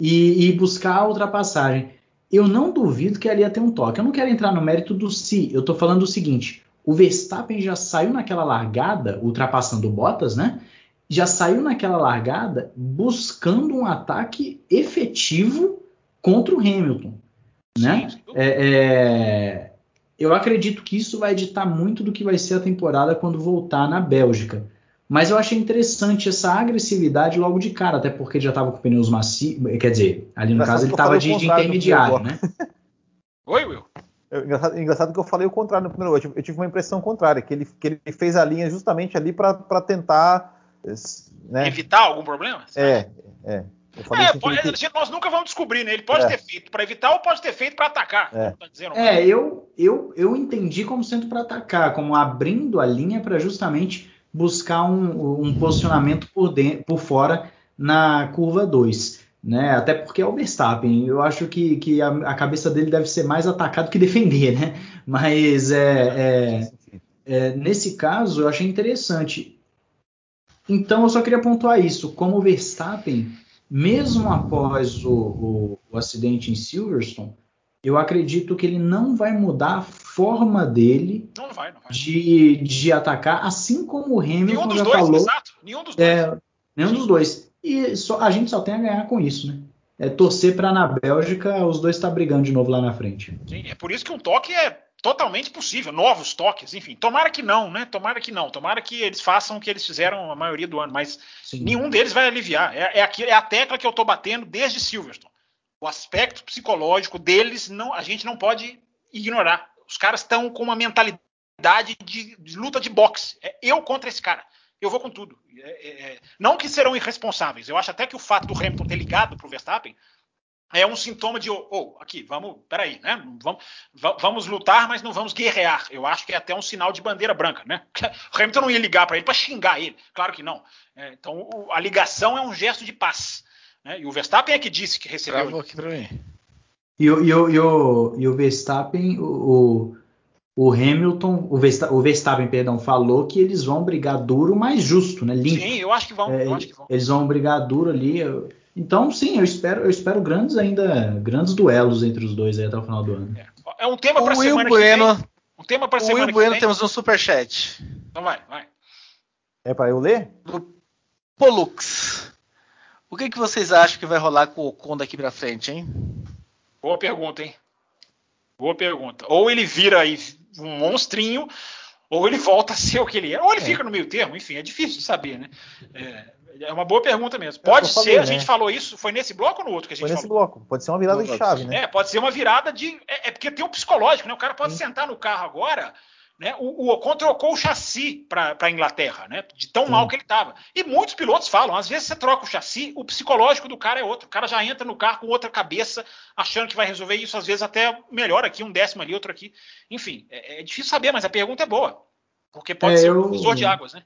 e, e buscar a ultrapassagem eu não duvido que ali ia ter um toque. Eu não quero entrar no mérito do se. Eu estou falando o seguinte: o Verstappen já saiu naquela largada, ultrapassando o Bottas, né? Já saiu naquela largada buscando um ataque efetivo contra o Hamilton, né? É, é, eu acredito que isso vai ditar muito do que vai ser a temporada quando voltar na Bélgica. Mas eu achei interessante essa agressividade logo de cara, até porque já estava com pneus macios. Quer dizer, ali no caso ele estava de, de, intermediário, né? Oi, Will. Eu, engraçado, engraçado, que eu falei o contrário no primeiro. Eu tive, eu tive uma impressão contrária, que ele, que ele fez a linha justamente ali para tentar. Né? Evitar algum problema? É, é. É, pode, que... nós nunca vamos descobrir, né? Ele pode é. ter feito para evitar ou pode ter feito para atacar. É, tá é eu, eu, eu entendi como sendo para atacar, como abrindo a linha para justamente buscar um, um posicionamento por, dentro, por fora na curva 2. Né? Até porque é o Verstappen. Eu acho que, que a, a, cabeça dele deve ser mais atacado que defender, né? Mas é, é, é, nesse caso eu achei interessante. Então eu só queria pontuar isso. Como o Verstappen, mesmo após o, o, o acidente em Silverstone, eu acredito que ele não vai mudar a forma dele não vai, não vai. De, de atacar, assim como o Hamilton nenhum dos já dois, falou. Exato, nenhum dos dois. É, nenhum dos dois. E só, a gente só tem a ganhar com isso, né? É torcer para na Bélgica os dois estar tá brigando de novo lá na frente. Sim, é por isso que um toque é totalmente possível, novos toques, enfim. Tomara que não, né? Tomara que não. Tomara que eles façam o que eles fizeram a maioria do ano, mas Sim. nenhum deles vai aliviar. É, é, aqui, é a tecla que eu estou batendo desde Silverstone o aspecto psicológico deles não, a gente não pode ignorar. Os caras estão com uma mentalidade de, de, luta de boxe. É eu contra esse cara. Eu vou com tudo. É, é, é não que serão irresponsáveis. Eu acho até que o fato do Hamilton ter ligado para o Verstappen é um sintoma de, oh, oh, aqui, vamos, peraí, né? Vamos, vamos lutar, mas não vamos guerrear. Eu acho que é até um sinal de bandeira branca, né? O Hamilton não ia ligar para ele para xingar ele, claro que não. É, então, a ligação é um gesto de paz. Né? E o Verstappen é que disse que recebeu. Travou aqui pra mim. E, o, e, o, e, o, e o Verstappen, o, o Hamilton, o Verstappen, o Verstappen, perdão, falou que eles vão brigar duro, mas justo, né? Limpo. Sim, eu acho que vão. É, acho que vão. Eles vão brigar duro ali. Então, sim, eu espero, eu espero grandes ainda, grandes duelos entre os dois aí até o final do ano. É, é um tema para semana bueno. que vem. Um tema para O semana Will que Bueno vem. temos um superchat. Então vai, vai. É para eu ler? Do Polux. O que, que vocês acham que vai rolar com o Ocon daqui pra frente, hein? Boa pergunta, hein? Boa pergunta. Ou ele vira aí um monstrinho, ou ele volta a ser o que ele é, ou ele fica no meio termo, enfim, é difícil de saber, né? É, é uma boa pergunta mesmo. Pode eu ser, falei, a né? gente falou isso, foi nesse bloco ou no outro que a gente Foi nesse falou? bloco. Pode ser uma virada de chave, né? É, pode ser uma virada de. É, é porque tem um psicológico, né? O cara pode sentar no carro agora. Né? O, o Ocon trocou o chassi para a Inglaterra, né? De tão mal que ele estava. E muitos pilotos falam: às vezes você troca o chassi, o psicológico do cara é outro. O cara já entra no carro com outra cabeça, achando que vai resolver isso, às vezes até melhor aqui, um décimo ali, outro aqui. Enfim, é, é difícil saber, mas a pergunta é boa. Porque pode É, ser eu- um divisor de águas, né?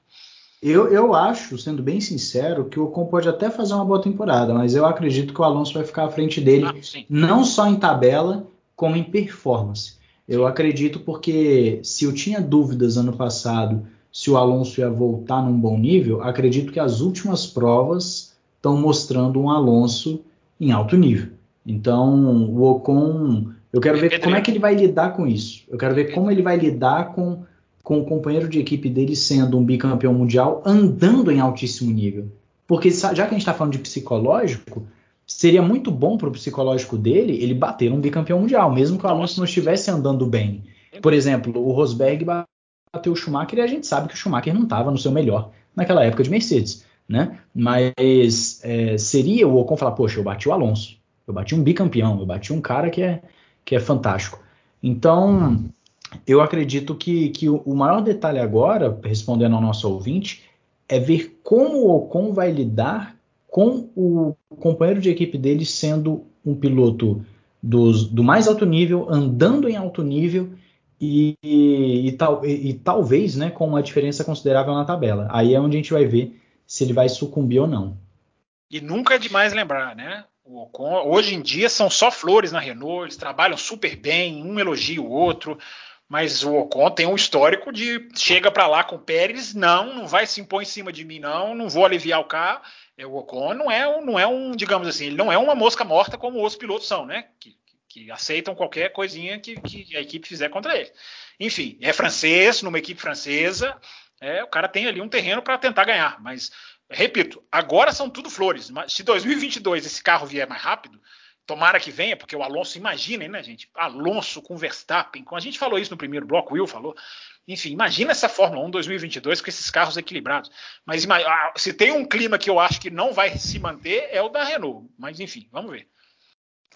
Eu, eu acho, sendo bem sincero, que o Ocon pode até fazer uma boa temporada, mas eu acredito que o Alonso vai ficar à frente dele, Ah, sim. não só em tabela, como em performance. Eu acredito porque se eu tinha dúvidas ano passado se o Alonso ia voltar num bom nível, acredito que as últimas provas estão mostrando um Alonso em alto nível. Então, o Ocon, eu quero ver como é que ele vai lidar com isso. Eu quero ver como ele vai lidar com, com o companheiro de equipe dele sendo um bicampeão mundial andando em altíssimo nível. Porque já que a gente está falando de psicológico, seria muito bom para o psicológico dele ele bater um bicampeão mundial, mesmo que o Alonso não estivesse andando bem. Por exemplo, o Rosberg bateu o Schumacher e a gente sabe que o Schumacher não estava no seu melhor naquela época de Mercedes, né? Mas é, seria o Ocon falar, poxa, eu bati o Alonso, eu bati um bicampeão, eu bati um cara que é, que é fantástico. Então, eu acredito que, que o maior detalhe agora, respondendo ao nosso ouvinte, é ver como o Ocon vai lidar com o companheiro de equipe dele sendo um piloto dos- do mais alto nível, andando em alto nível e, e- e tal- e- talvez né, com uma diferença considerável na tabela. Aí é onde a gente vai ver se ele vai sucumbir ou não. E nunca é demais lembrar, né? Ocon, hoje em dia são só flores na Renault, eles trabalham super bem, um elogia o outro, mas o Ocon tem um histórico de chega para lá com o Pérez, não, não vai se impor em cima de mim, não, não vou aliviar o carro. É, O Ocon não é, um, não é um, digamos assim, ele não é uma mosca morta como outros pilotos são, né? Que, que aceitam qualquer coisinha que, que a equipe fizer contra ele. Enfim, é francês, numa equipe francesa, é, o cara tem ali um terreno para tentar ganhar, mas repito, agora são tudo flores. Mas se 2022 esse carro vier mais rápido, tomara que venha, porque o Alonso, imaginem, né, gente? Alonso com Verstappen, a gente falou isso no primeiro bloco, o Will falou. Enfim, imagina essa Fórmula 1 2022 com esses carros equilibrados. Mas se tem um clima que eu acho que não vai se manter, é o da Renault. Mas enfim, vamos ver.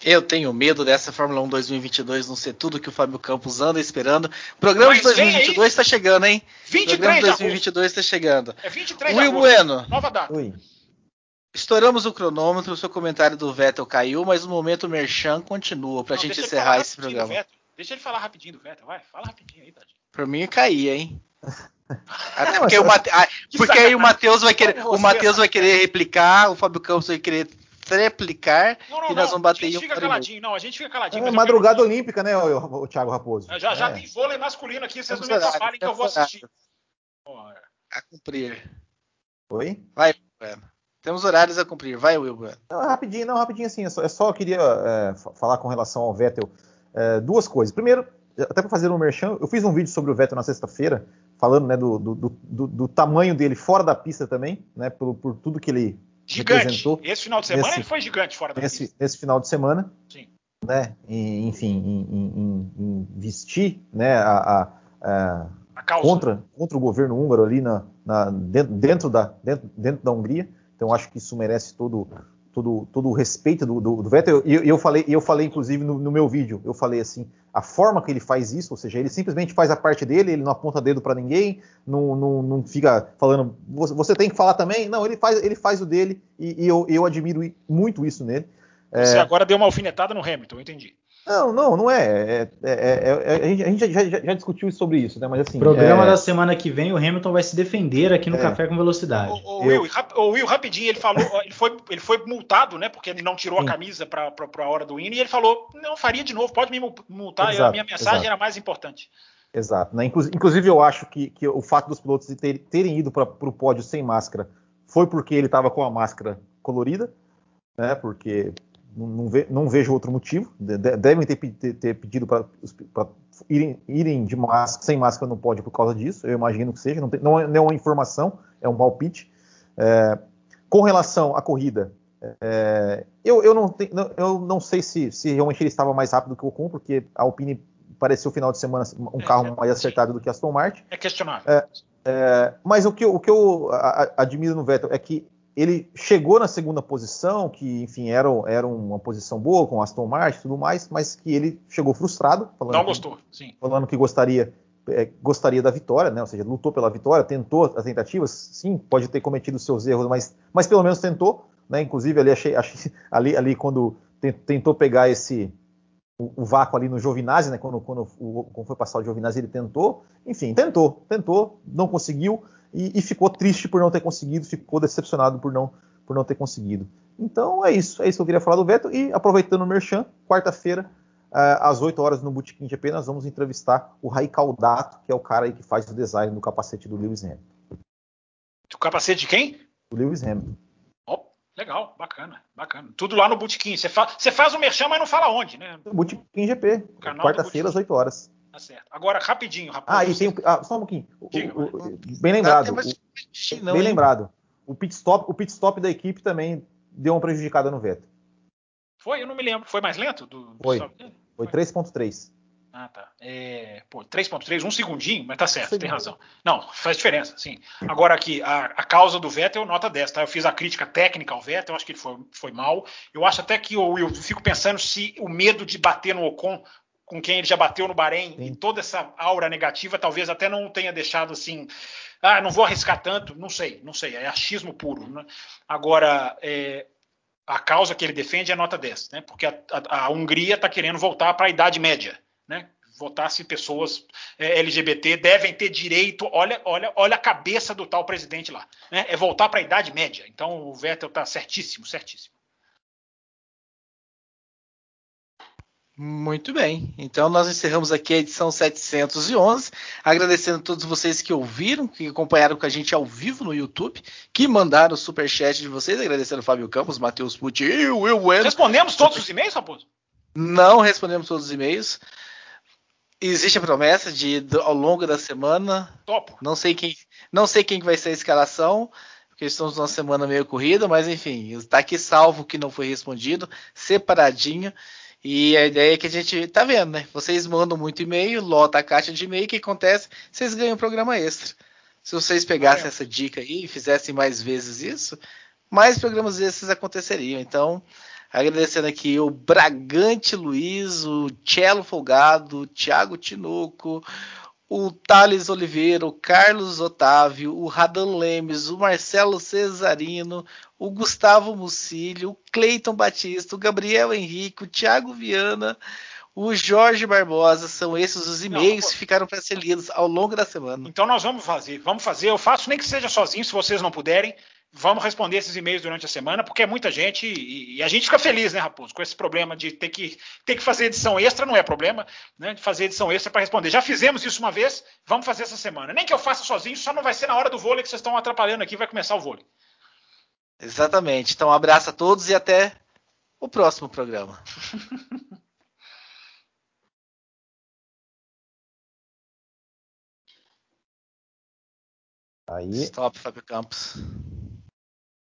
Eu tenho medo dessa Fórmula 1 2022 não ser tudo que o Fábio Campos anda esperando. Programa Mas de vem 2022 está chegando, hein? O programa 23 de de agosto. 2022 está chegando. É 23 de Will agosto. Bueno, Nova data. Oi. Estouramos o cronômetro, o seu comentário do Vettel caiu, mas o momento merchan continua pra Não, gente encerrar esse programa. Deixa ele falar rapidinho do Vettel, vai. Fala rapidinho aí, tadinho. Por mim caía, hein? Até porque, o Mate... ah, Que porque aí o. Matheus vai querer, o Matheus vai querer replicar, o Fábio Campos vai querer treplicar Não, não, e nós vamos bater a em gente um fica caladinho. Não, a gente fica caladinho. É eu madrugada quero- olímpica, né, o, o Thiago Raposo? Já, já É. tem vôlei masculino aqui, vocês não me atrapalhem que eu vou assistir. A cumprir. Oi? Vai, Bueno. Temos horários a cumprir. Vai, Will. Bueno. Não, rapidinho, não, rapidinho assim. Eu só, eu só queria é, fa- falar com relação ao Vettel é, duas coisas. Primeiro, até para fazer um merchan, eu fiz um vídeo sobre o Vettel na sexta-feira, falando né, do, do, do- do tamanho dele fora da pista também, né, por, por tudo que ele Gigante. representou Esse final de semana nesse- ele foi gigante fora da nesse, pista. nesse final de semana. Sim. Né, e, enfim, em, em- em- em vestir né, a, a- a- A causa. contra, contra o governo húngaro ali na, na- dentro, dentro da, dentro, dentro da Hungria. Então acho que isso merece todo, todo, todo o respeito do, do, do Vettel. E eu, eu falei, eu falei inclusive no, no meu vídeo, eu falei assim, a forma que ele faz isso, ou seja, ele simplesmente faz a parte dele, ele não aponta dedo para ninguém, não, não, não fica falando, você, você tem que falar também. Não, ele faz, ele faz o dele e, e eu, eu admiro muito isso nele. Você agora deu uma alfinetada no Hamilton, eu entendi. Não, não, não é. É- é- é- é- a gente, a gente já, já- já discutiu sobre isso, né? Mas assim. Programa é, da semana que vem, o Hamilton vai se defender aqui no É. Café com Velocidade. O, o Eu- Will, rap- o Will, rapidinho, ele falou, ele foi, ele foi multado, né? Porque ele não tirou Sim. a camisa para a hora do hino e ele falou: não faria de novo, pode me mu- multar. e a Exato, minha mensagem exato. era mais importante. Exato. Né? Inclu- Inclusive, eu acho que, que o fato dos pilotos de ter- terem ido para o pódio sem máscara foi porque ele estava com a máscara colorida, né? Porque não, não, ve, não vejo outro motivo. De, devem ter, ter, pedido para irem, irem de máscara, sem máscara no pódio por causa disso. Eu imagino que seja. Não, tem, não, é, não é uma informação, é um palpite. É, com relação à corrida, é, eu, eu, não te, eu não sei se, se realmente ele estava mais rápido que o Ocon, porque a Alpine pareceu final de semana um é, carro mais acertado do que a Aston Martin. É questionável. É, é, mas o que, o que eu admiro no Vettel é que ele chegou na segunda posição, que enfim era, era uma posição boa com Aston Martin e tudo mais, mas que ele chegou frustrado. Não gostou, sim. Falando que gostaria, é, gostaria da vitória, né? ou seja, lutou pela vitória, tentou as tentativas, sim, pode ter cometido seus erros, mas, mas pelo menos tentou. Né? Inclusive ali, achei, achei ali, ali quando tentou pegar esse o, o, vácuo ali no Giovinazzi, né? Quando, quando, o, quando foi passar o Giovinazzi, ele tentou, enfim, tentou, tentou, não conseguiu e, e, ficou triste por não ter conseguido, ficou decepcionado por não, por não ter conseguido. Então é isso, é isso que eu queria falar do Veto. E aproveitando o Merchan, quarta-feira, uh, às 8 horas no Botequim GP, nós vamos entrevistar o Rai Caldato, que é o cara aí que faz o design do capacete do Lewis Hamilton. O capacete de quem? O Lewis Hamilton. Oh, legal, bacana, bacana. Tudo lá no Botequim. Você, fa você faz o Merchan, mas não fala onde, né? Botequim GP, quarta-feira às 8 horas. Tá certo. Agora, rapidinho, rapaz. Ah, e tem. Ah, só um pouquinho. O, o, o, bem lembrado. O, não, bem hein? lembrado. O pit, stop, o pit stop da equipe também deu uma prejudicada no veto. Foi? Eu não me lembro. Foi mais lento? Do, Foi. Foi 3.3. Ah, tá. É, 3.3, um segundinho, mas tá certo, tem razão. Não, faz diferença, sim. Agora aqui, a, a, causa do Vettel, nota 10, tá? Eu fiz a crítica técnica ao Vettel, acho que ele foi, foi mal. Eu acho até que eu, eu fico pensando se o medo de bater no Ocon com quem ele já bateu no Bahrein Sim. e toda essa aura negativa talvez até não tenha deixado assim, ah, não vou arriscar tanto, não sei, não sei, é achismo puro. Né? Agora, é, a causa que ele defende é nota 10, né? porque a, a, a Hungria está querendo voltar para a Idade Média, né? votar se pessoas é, LGBT devem ter direito. Olha, olha, olha a cabeça do tal presidente lá. Né? É voltar para a Idade Média. Então o Vettel está certíssimo, certíssimo. Muito bem. Então nós encerramos aqui a edição 711, agradecendo a todos vocês que ouviram, que acompanharam com a gente ao vivo no YouTube, que mandaram o super chat de vocês, agradecendo o Fábio Campos, Matheus Pucci e o Will Bueno. Respondemos todos os e-mails, Raposo? Não respondemos todos os e-mails. Existe a promessa de ao longo da semana. Topo. Não sei quem, não sei quem vai ser a escalação, porque estamos numa semana meio corrida, mas enfim, está aqui salvo que não foi respondido, separadinho. E a ideia é que a gente tá vendo, né? Vocês mandam muito e-mail, lota a caixa de e-mail, o que acontece? Vocês ganham um programa extra. Se vocês pegassem é. essa dica aí e fizessem mais vezes isso, mais programas desses aconteceriam. Então, agradecendo aqui o Bragante Luiz, o Cello Folgado, o Thiago Tinoco, o Thales Oliveira, o Carlos Otávio, o Radan Lemes, o Marcelo Cesarino, o Gustavo Mucílio, o Cleiton Batista, o Gabriel Henrique, o Thiago Viana, o Jorge Barbosa, são esses os e-mails que ficaram para ser lidos ao longo da semana. Então nós vamos fazer, vamos fazer, eu faço nem que seja sozinho, se vocês não puderem, Vamos responder esses e-mails durante a semana, porque é muita gente e, e, a gente fica feliz, né, Raposo, com esse problema de ter que, ter que fazer edição extra, não é problema, né, de fazer edição extra para responder. Já fizemos isso uma vez, vamos fazer essa semana. Nem que eu faça sozinho, só não vai ser na hora do vôlei que vocês estão atrapalhando aqui, vai começar o vôlei. Exatamente. Então, um abraço a todos e até o próximo programa. Aí. Stop, Fábio Campos.